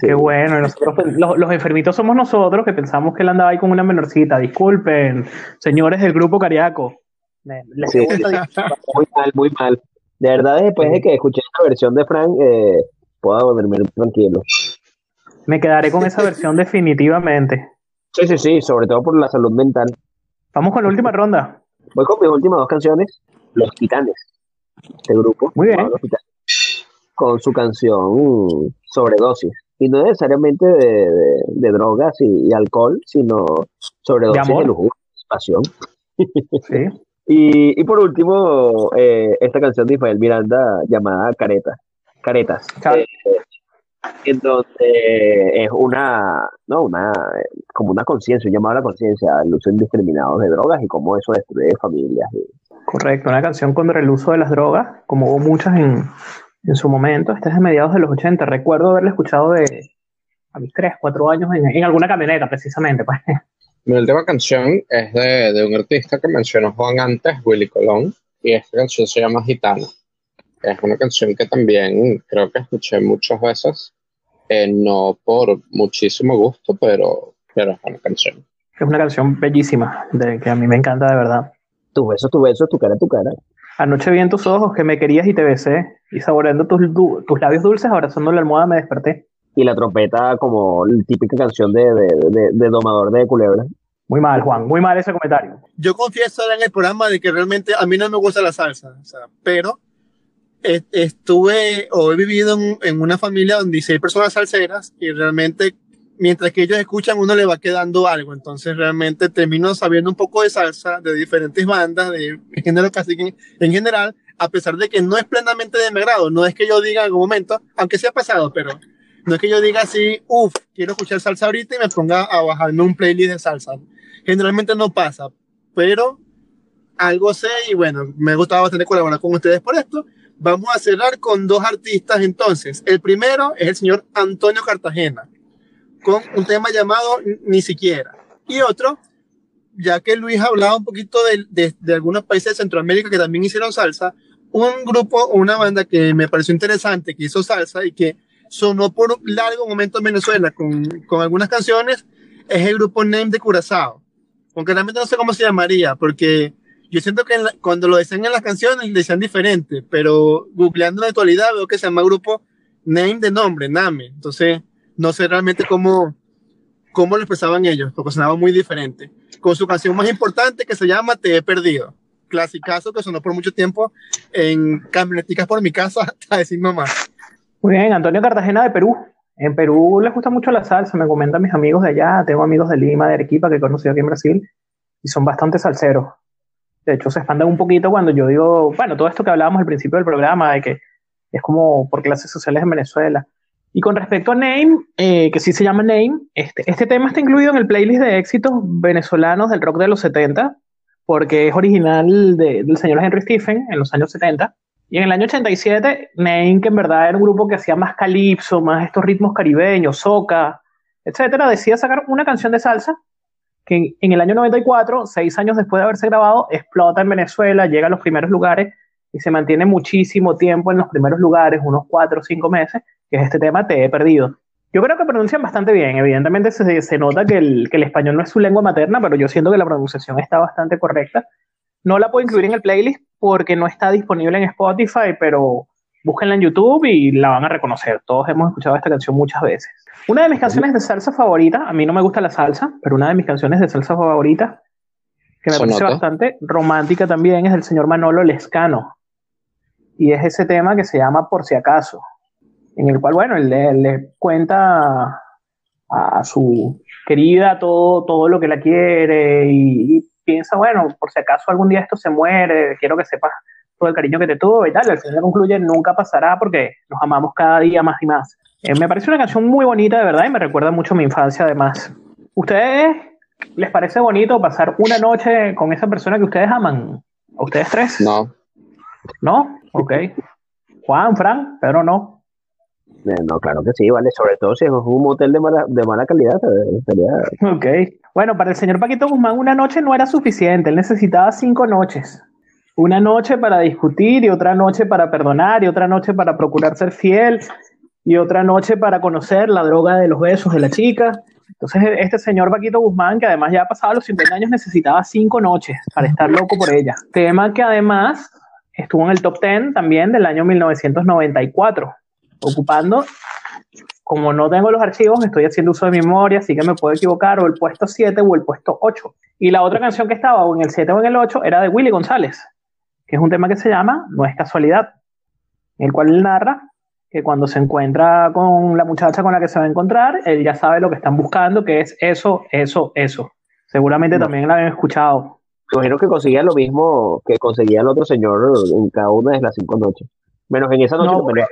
A: Qué bueno, y nosotros, pues, los, los enfermitos somos nosotros que pensamos que él andaba ahí con una menorcita. Disculpen, señores del grupo Cariaco. Les
E: Sí, sí. Muy mal, muy mal. De verdad, después de que escuché esta versión de Frank, eh, puedo dormir tranquilo.
A: Me quedaré con esa versión definitivamente.
E: Sí, sí, sí, sobre todo por la salud mental.
A: Vamos con la última ronda.
E: Voy con mis últimas dos canciones, Los Titanes, este grupo.
A: Muy bien.
E: llamado Los Titanes, con su canción Sobredosis. Y no necesariamente de, de- de drogas y, y alcohol, sino sobredosis
A: De
E: de,
A: amor.
E: lujuria, pasión.
A: Sí.
E: Y, y por último, eh, esta canción de Ismael Miranda llamada Careta, Caretas.
A: Care-
E: eh, en donde es una, no, una, como una conciencia, un llamado a la conciencia al uso indiscriminado de drogas y cómo eso destruye familias.
A: Correcto, una canción contra el uso de las drogas, como hubo muchas en, en su momento. Esta es de mediados de los 80. Recuerdo haberla escuchado de a mis 3, 4 años en, en alguna camioneta, precisamente. Pues.
B: Mi última canción es de, de un artista que mencionó Juan antes, Willy Colón, y esta canción se llama Gitana. Es una canción que también creo que escuché muchas veces, eh, no por muchísimo gusto, pero, pero es una canción.
A: Es una canción bellísima, de, que a mí me encanta de verdad.
E: Tu beso, tu beso, tu cara, tu cara.
A: Anoche vi en tus ojos que me querías y te besé, y saboreando tus, tus labios dulces, abrazando la almohada me desperté.
E: Y la trompeta como la típica canción de, de, de, de domador de culebra.
A: Muy mal, Juan, muy mal ese comentario.
D: Yo confieso en el programa de que realmente a mí no me gusta la salsa, o sea, pero eh, estuve o he vivido en, en una familia donde hay seis personas salseras y realmente mientras que ellos escuchan uno le va quedando algo, entonces realmente termino sabiendo un poco de salsa de diferentes bandas, de género casi que en general, a pesar de que no es plenamente de mi agrado, no es que yo diga en algún momento, aunque sea pasado, pero no es que yo diga así, uff, quiero escuchar salsa ahorita y me ponga a bajarme un playlist de salsa. Generalmente no pasa, pero algo sé y bueno, me ha gustado bastante colaborar con ustedes por esto. Vamos a cerrar con dos artistas entonces. El primero es el señor Antonio Cartagena, con un tema llamado Ni siquiera. Y otro, ya que Luis ha hablado un poquito de, de, de algunos países de Centroamérica que también hicieron salsa, un grupo una banda que me pareció interesante, que hizo salsa y que sonó por un largo momento en Venezuela con, con algunas canciones, es el grupo Name de Curazao. Aunque realmente no sé cómo se llamaría, porque yo siento que la, cuando lo decían en las canciones decían diferente, pero googleando la actualidad veo que se llama grupo Name de nombre, Name. Entonces, no sé realmente cómo, cómo lo expresaban ellos, porque sonaba muy diferente. Con su canción más importante que se llama Te he perdido. Clasicazo que sonó por mucho tiempo en camioneticas por mi casa, hasta decir mamá.
A: Muy bien, Antonio Cartagena de Perú. En Perú les gusta mucho la salsa, me comentan mis amigos de allá, tengo amigos de Lima, de Arequipa que he conocido aquí en Brasil y son bastante salseros. De hecho, se expanden un poquito cuando yo digo, bueno, todo esto que hablábamos al principio del programa, de que es como por clases sociales en Venezuela. Y con respecto a Name, eh, que sí se llama Name, este, este tema está incluido en el playlist de éxitos venezolanos del rock de los 70, porque es original de, del señor Henry Stephen en los años 70. Y en el año 87, Name, que en verdad era un grupo que hacía más calipso, más estos ritmos caribeños, soca, etcétera, decía sacar una canción de salsa que en el año 94, seis años después de haberse grabado, explota en Venezuela, llega a los primeros lugares y se mantiene muchísimo tiempo en los primeros lugares, unos cuatro o cinco meses, que es este tema Te he perdido. Yo creo que pronuncian bastante bien, evidentemente se, se nota que el, que el español no es su lengua materna, pero yo siento que la pronunciación está bastante correcta. No la puedo incluir en el playlist porque no está disponible en Spotify, pero búsquenla en YouTube y la van a reconocer. Todos hemos escuchado esta canción muchas veces. Una de mis canciones de salsa favorita, a mí no me gusta la salsa, pero una de mis canciones de salsa favorita, que me
B: Se
A: parece bastante romántica también, es del señor Manolo Lescano. Y es ese tema que se llama Por si acaso, en el cual, bueno, él le, le cuenta a su querida todo, todo lo que la quiere y, y piensa, bueno, por si acaso algún día esto se muere, quiero que sepas todo el cariño que te tuvo y tal. Al final concluye, nunca pasará porque nos amamos cada día más y más. Eh, me parece una canción muy bonita, de verdad, y me recuerda mucho a mi infancia, además. ¿Ustedes les parece bonito pasar una noche con esa persona que ustedes aman? ¿A ustedes tres?
B: No.
A: ¿No? Ok. Juan, Fran, Pedro no.
E: Eh, No, claro que sí, vale. Sobre todo si es un motel de mala, de mala calidad. eh, Sería...
A: Ok. Bueno, para el señor Paquito Guzmán una noche no era suficiente, él necesitaba cinco noches. Una noche para discutir y otra noche para perdonar y otra noche para procurar ser fiel y otra noche para conocer la droga de los besos de la chica. Entonces este señor Paquito Guzmán, que además ya ha pasado los 50 años, necesitaba cinco noches para estar loco por ella. Tema que además estuvo en el top 10 también del año 1994, ocupando como no tengo los archivos, estoy haciendo uso de memoria, así que me puedo equivocar, o el puesto 7 o el puesto 8. Y la otra canción que estaba o en el 7 o en el 8 era de Willy González, que es un tema que se llama No es casualidad, en el cual él narra que cuando se encuentra con la muchacha con la que se va a encontrar, él ya sabe lo que están buscando, que es eso, eso, eso. Seguramente
E: No.
A: también la habían escuchado.
E: Imagino que conseguía lo mismo que conseguía el otro señor en cada una de las cinco noches. Menos en esa noche
A: No,
E: que peleaba.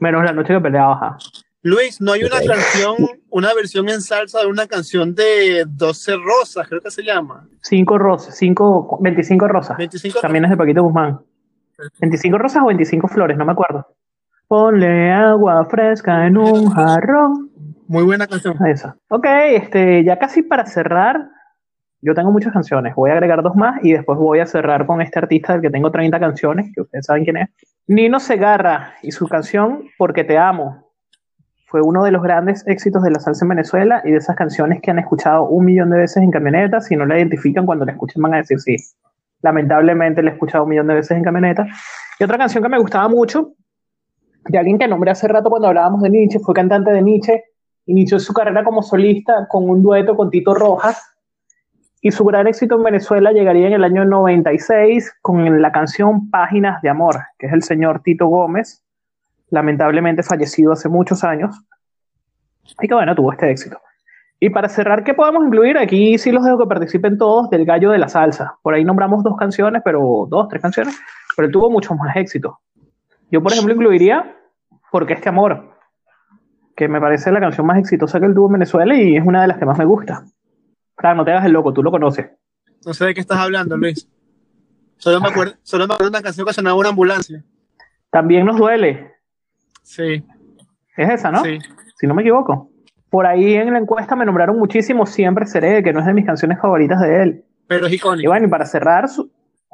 A: Menos la noche que peleaba. ajá.
D: Luis, ¿no hay una canción, una versión en salsa de una canción de 12 rosas, creo que se llama?
A: Cinco rosas, cinco, 25 rosas.
D: 25
A: También es de Paquito Guzmán. 25 rosas o 25 flores, no me acuerdo. Ponle agua fresca en un jarrón.
D: Muy buena canción.
A: Esa. Ok, este, ya casi para cerrar, yo tengo muchas canciones. Voy a agregar dos más y después voy a cerrar con este artista del que tengo 30 canciones, que ustedes saben quién es. Nino Segarra y su canción Porque te amo. Fue uno de los grandes éxitos de la salsa en Venezuela y de esas canciones que han escuchado un millón de veces en camionetas. Si no la identifican, cuando la escuchen van a decir sí. Lamentablemente la he escuchado un millón de veces en camionetas. Y otra canción que me gustaba mucho, de alguien que nombré hace rato cuando hablábamos de Nietzsche, fue cantante de Nietzsche, inició su carrera como solista con un dueto con Tito Rojas Y su gran éxito en Venezuela llegaría en el año 96 con la canción Páginas de Amor, que es el señor Tito Gómez, lamentablemente fallecido hace muchos años. Y que bueno, tuvo este éxito. Y para cerrar, ¿qué podemos incluir? Aquí sí los dejo que participen todos del Gallo de la Salsa. Por ahí nombramos dos canciones, pero dos, tres canciones, pero él tuvo muchos más éxitos. Yo, por ejemplo, incluiría Porque este amor, que me parece la canción más exitosa que él tuvo en Venezuela y es una de las que más me gusta. Fran, no te hagas el loco, tú lo conoces.
D: No sé de qué estás hablando, Luis. Solo me acuerdo, solo me acuerdo de una canción que sonaba una ambulancia.
A: También nos duele.
D: Sí,
A: Es esa, ¿no?
D: sí.
A: Si no me equivoco. Por ahí en la encuesta me nombraron muchísimo Siempre Seré, que no es de mis canciones favoritas de él.
D: Pero es
A: Y
D: icónico.
A: bueno, y para cerrar, su-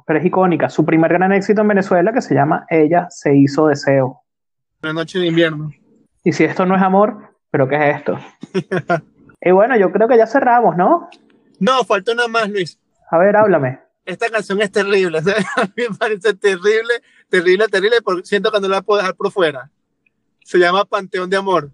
A: pero es icónica, su primer gran éxito en Venezuela que se llama Ella se hizo deseo.
D: Una noche de invierno.
A: Y si esto no es amor, ¿pero qué es esto? y bueno, yo creo que ya cerramos, ¿no?
D: No, falta una más, Luis.
A: A ver, háblame.
D: Esta canción es terrible. a mí me parece terrible, terrible, terrible, porque siento que no la puedo dejar por fuera. Se llama Panteón de Amor.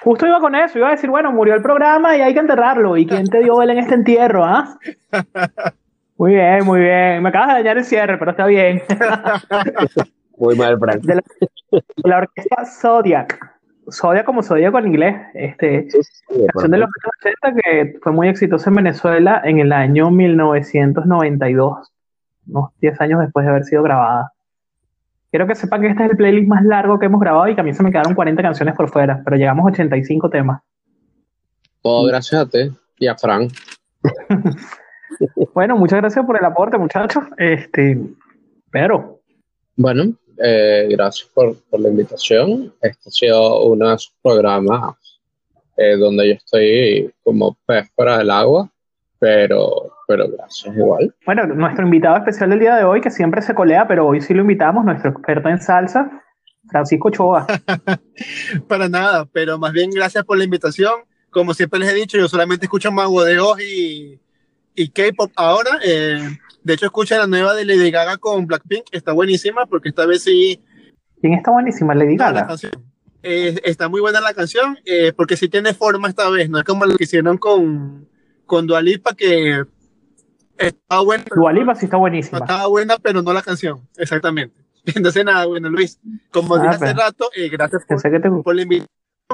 A: Justo iba con eso, iba a decir, bueno, murió el programa y hay que enterrarlo. ¿Y quién te dio él en este entierro, ah? Muy bien, muy bien. Me acabas de dañar el cierre, pero está bien.
E: Muy mal, Frank.
A: De la, de la orquesta Zodiac. Zodiac como Zodiac en inglés. Este,
E: Sí, sí,
A: canción de los años 80 que fue muy exitosa en Venezuela en el año 1992, unos 10 años después de haber sido grabada. Quiero que sepan que este es el playlist más largo que hemos grabado y que a mí se me quedaron 40 canciones por fuera, pero llegamos a 85 temas.
B: Todo gracias a ti y a Fran.
A: Bueno, muchas gracias por el aporte, muchachos. Este, pero,
B: Bueno, eh, gracias por, por la invitación. Este ha sido uno de esos programas eh, donde yo estoy como pez fuera del agua, pero, pero gracias igual.
A: bueno, nuestro invitado especial del día de hoy, que siempre se colea, pero hoy sí lo invitamos, nuestro experto en salsa, Francisco Choa.
D: Para nada, pero más bien gracias por la invitación. Como siempre les he dicho, yo solamente escucho Mago de Oz y, y K-pop ahora. Eh, de hecho, escucha la nueva de Lady Gaga con Blackpink, está buenísima porque esta vez sí
A: ¿Quién está buenísima? Lady Gaga.
D: Eh, está muy buena la canción eh, porque sí tiene forma esta vez, no es como lo que hicieron con, con Dualipa que estaba buena, pero
A: Dua Lipa sí está buenísima.
D: estaba buena, pero no la canción, exactamente. Entonces nada, bueno Luis, como
A: Ah,
D: dije hace rato, eh, gracias por,
A: te
D: la invitación,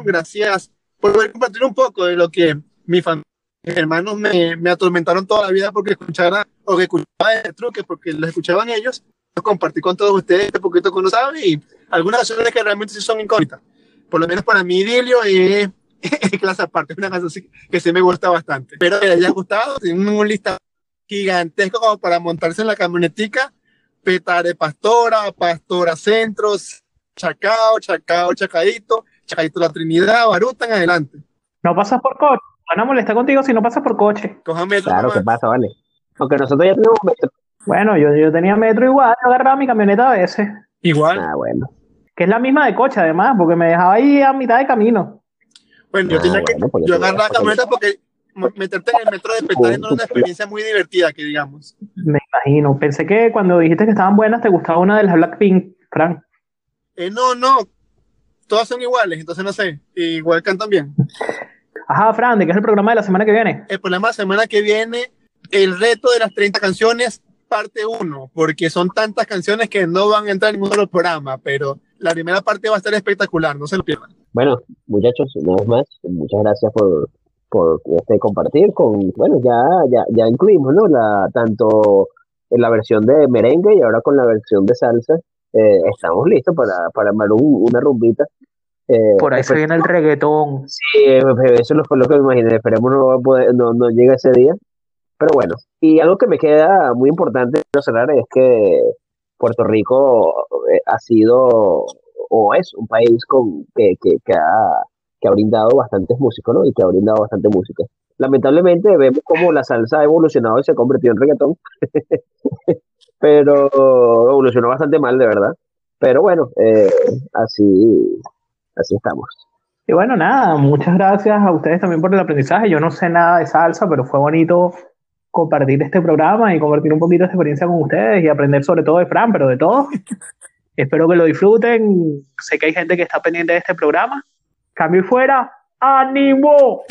D: gracias por poder compartir un poco de lo que mi familia, mis hermanos me, me atormentaron toda la vida porque escuchara o que escuchaba de truque porque los escuchaban ellos. Yo compartí con todos ustedes un poquito que uno sabe y algunas canciones que realmente sí son incógnitas. Por lo menos para mí, Idilio es, es clase aparte, es una canción que sí me gusta bastante. Espero que les haya gustado. Tienen un listado gigantesco como para montarse en la camionetica. Petare Pastora, Pastora Centros, Chacao, Chacao, Chacadito, Chacadito La Trinidad, Barutan, adelante.
A: No pasas por coche. Van a molestar contigo si no pasas por coche.
D: Cojan metro
E: Claro. ¿qué pasa? Vale. Aunque nosotros ya tenemos metro.
A: Bueno, yo, yo tenía metro igual, yo agarraba mi camioneta a veces,
D: Igual.
E: Ah, bueno.
A: que es la misma de coche además, porque me dejaba ahí a mitad de camino.
D: Bueno, yo
E: Ah,
D: tenía que,
E: bueno, porque
D: yo agarraba la
E: porque-
D: camioneta porque meterte en el metro de Petare no era una experiencia muy divertida, que digamos.
A: Me imagino. Pensé que cuando dijiste que estaban buenas te gustaba una de las Blackpink, Frank.
D: Eh, no, no, todas son iguales, entonces no sé, igual cantan bien.
A: Ajá, Fran, ¿de qué es el programa de la semana que viene?
D: El problema la semana que viene, el reto de las 30 canciones, parte 1, porque son tantas canciones que no van a entrar en ningún otro programa, pero la primera parte va a estar espectacular, no se lo pierdan.
E: Bueno, muchachos, una vez más, muchas gracias por, por este compartir con, bueno, ya, ya, ya incluimos, ¿no? La, tanto en la versión de merengue y ahora con la versión de salsa, eh, estamos listos para, para armar un- una rumbita. Eh,
A: Por ahí se viene el reggaetón.
E: Sí, eh, eso es lo, que me imaginé. Esperemos no, poder- no, no llegue ese día. Pero bueno, y algo que me queda muy importante cerrar es que Puerto Rico eh, ha sido o es un país con, que, que, que ha, que ha brindado bastantes músicos, ¿no? Y que ha brindado bastante música. Lamentablemente vemos como la salsa ha evolucionado y se ha convertido en reggaetón. Pero evolucionó bastante mal, de verdad. Pero bueno, eh, así, así estamos.
A: Y bueno, nada, muchas gracias a ustedes también por el aprendizaje. Yo no sé nada de salsa, pero fue bonito compartir este programa y compartir un poquito de experiencia con ustedes y aprender sobre todo de Fran, pero de todo. Espero que lo disfruten. Sé que hay gente que está pendiente de este programa. Cambio y fuera. ¡Ánimo!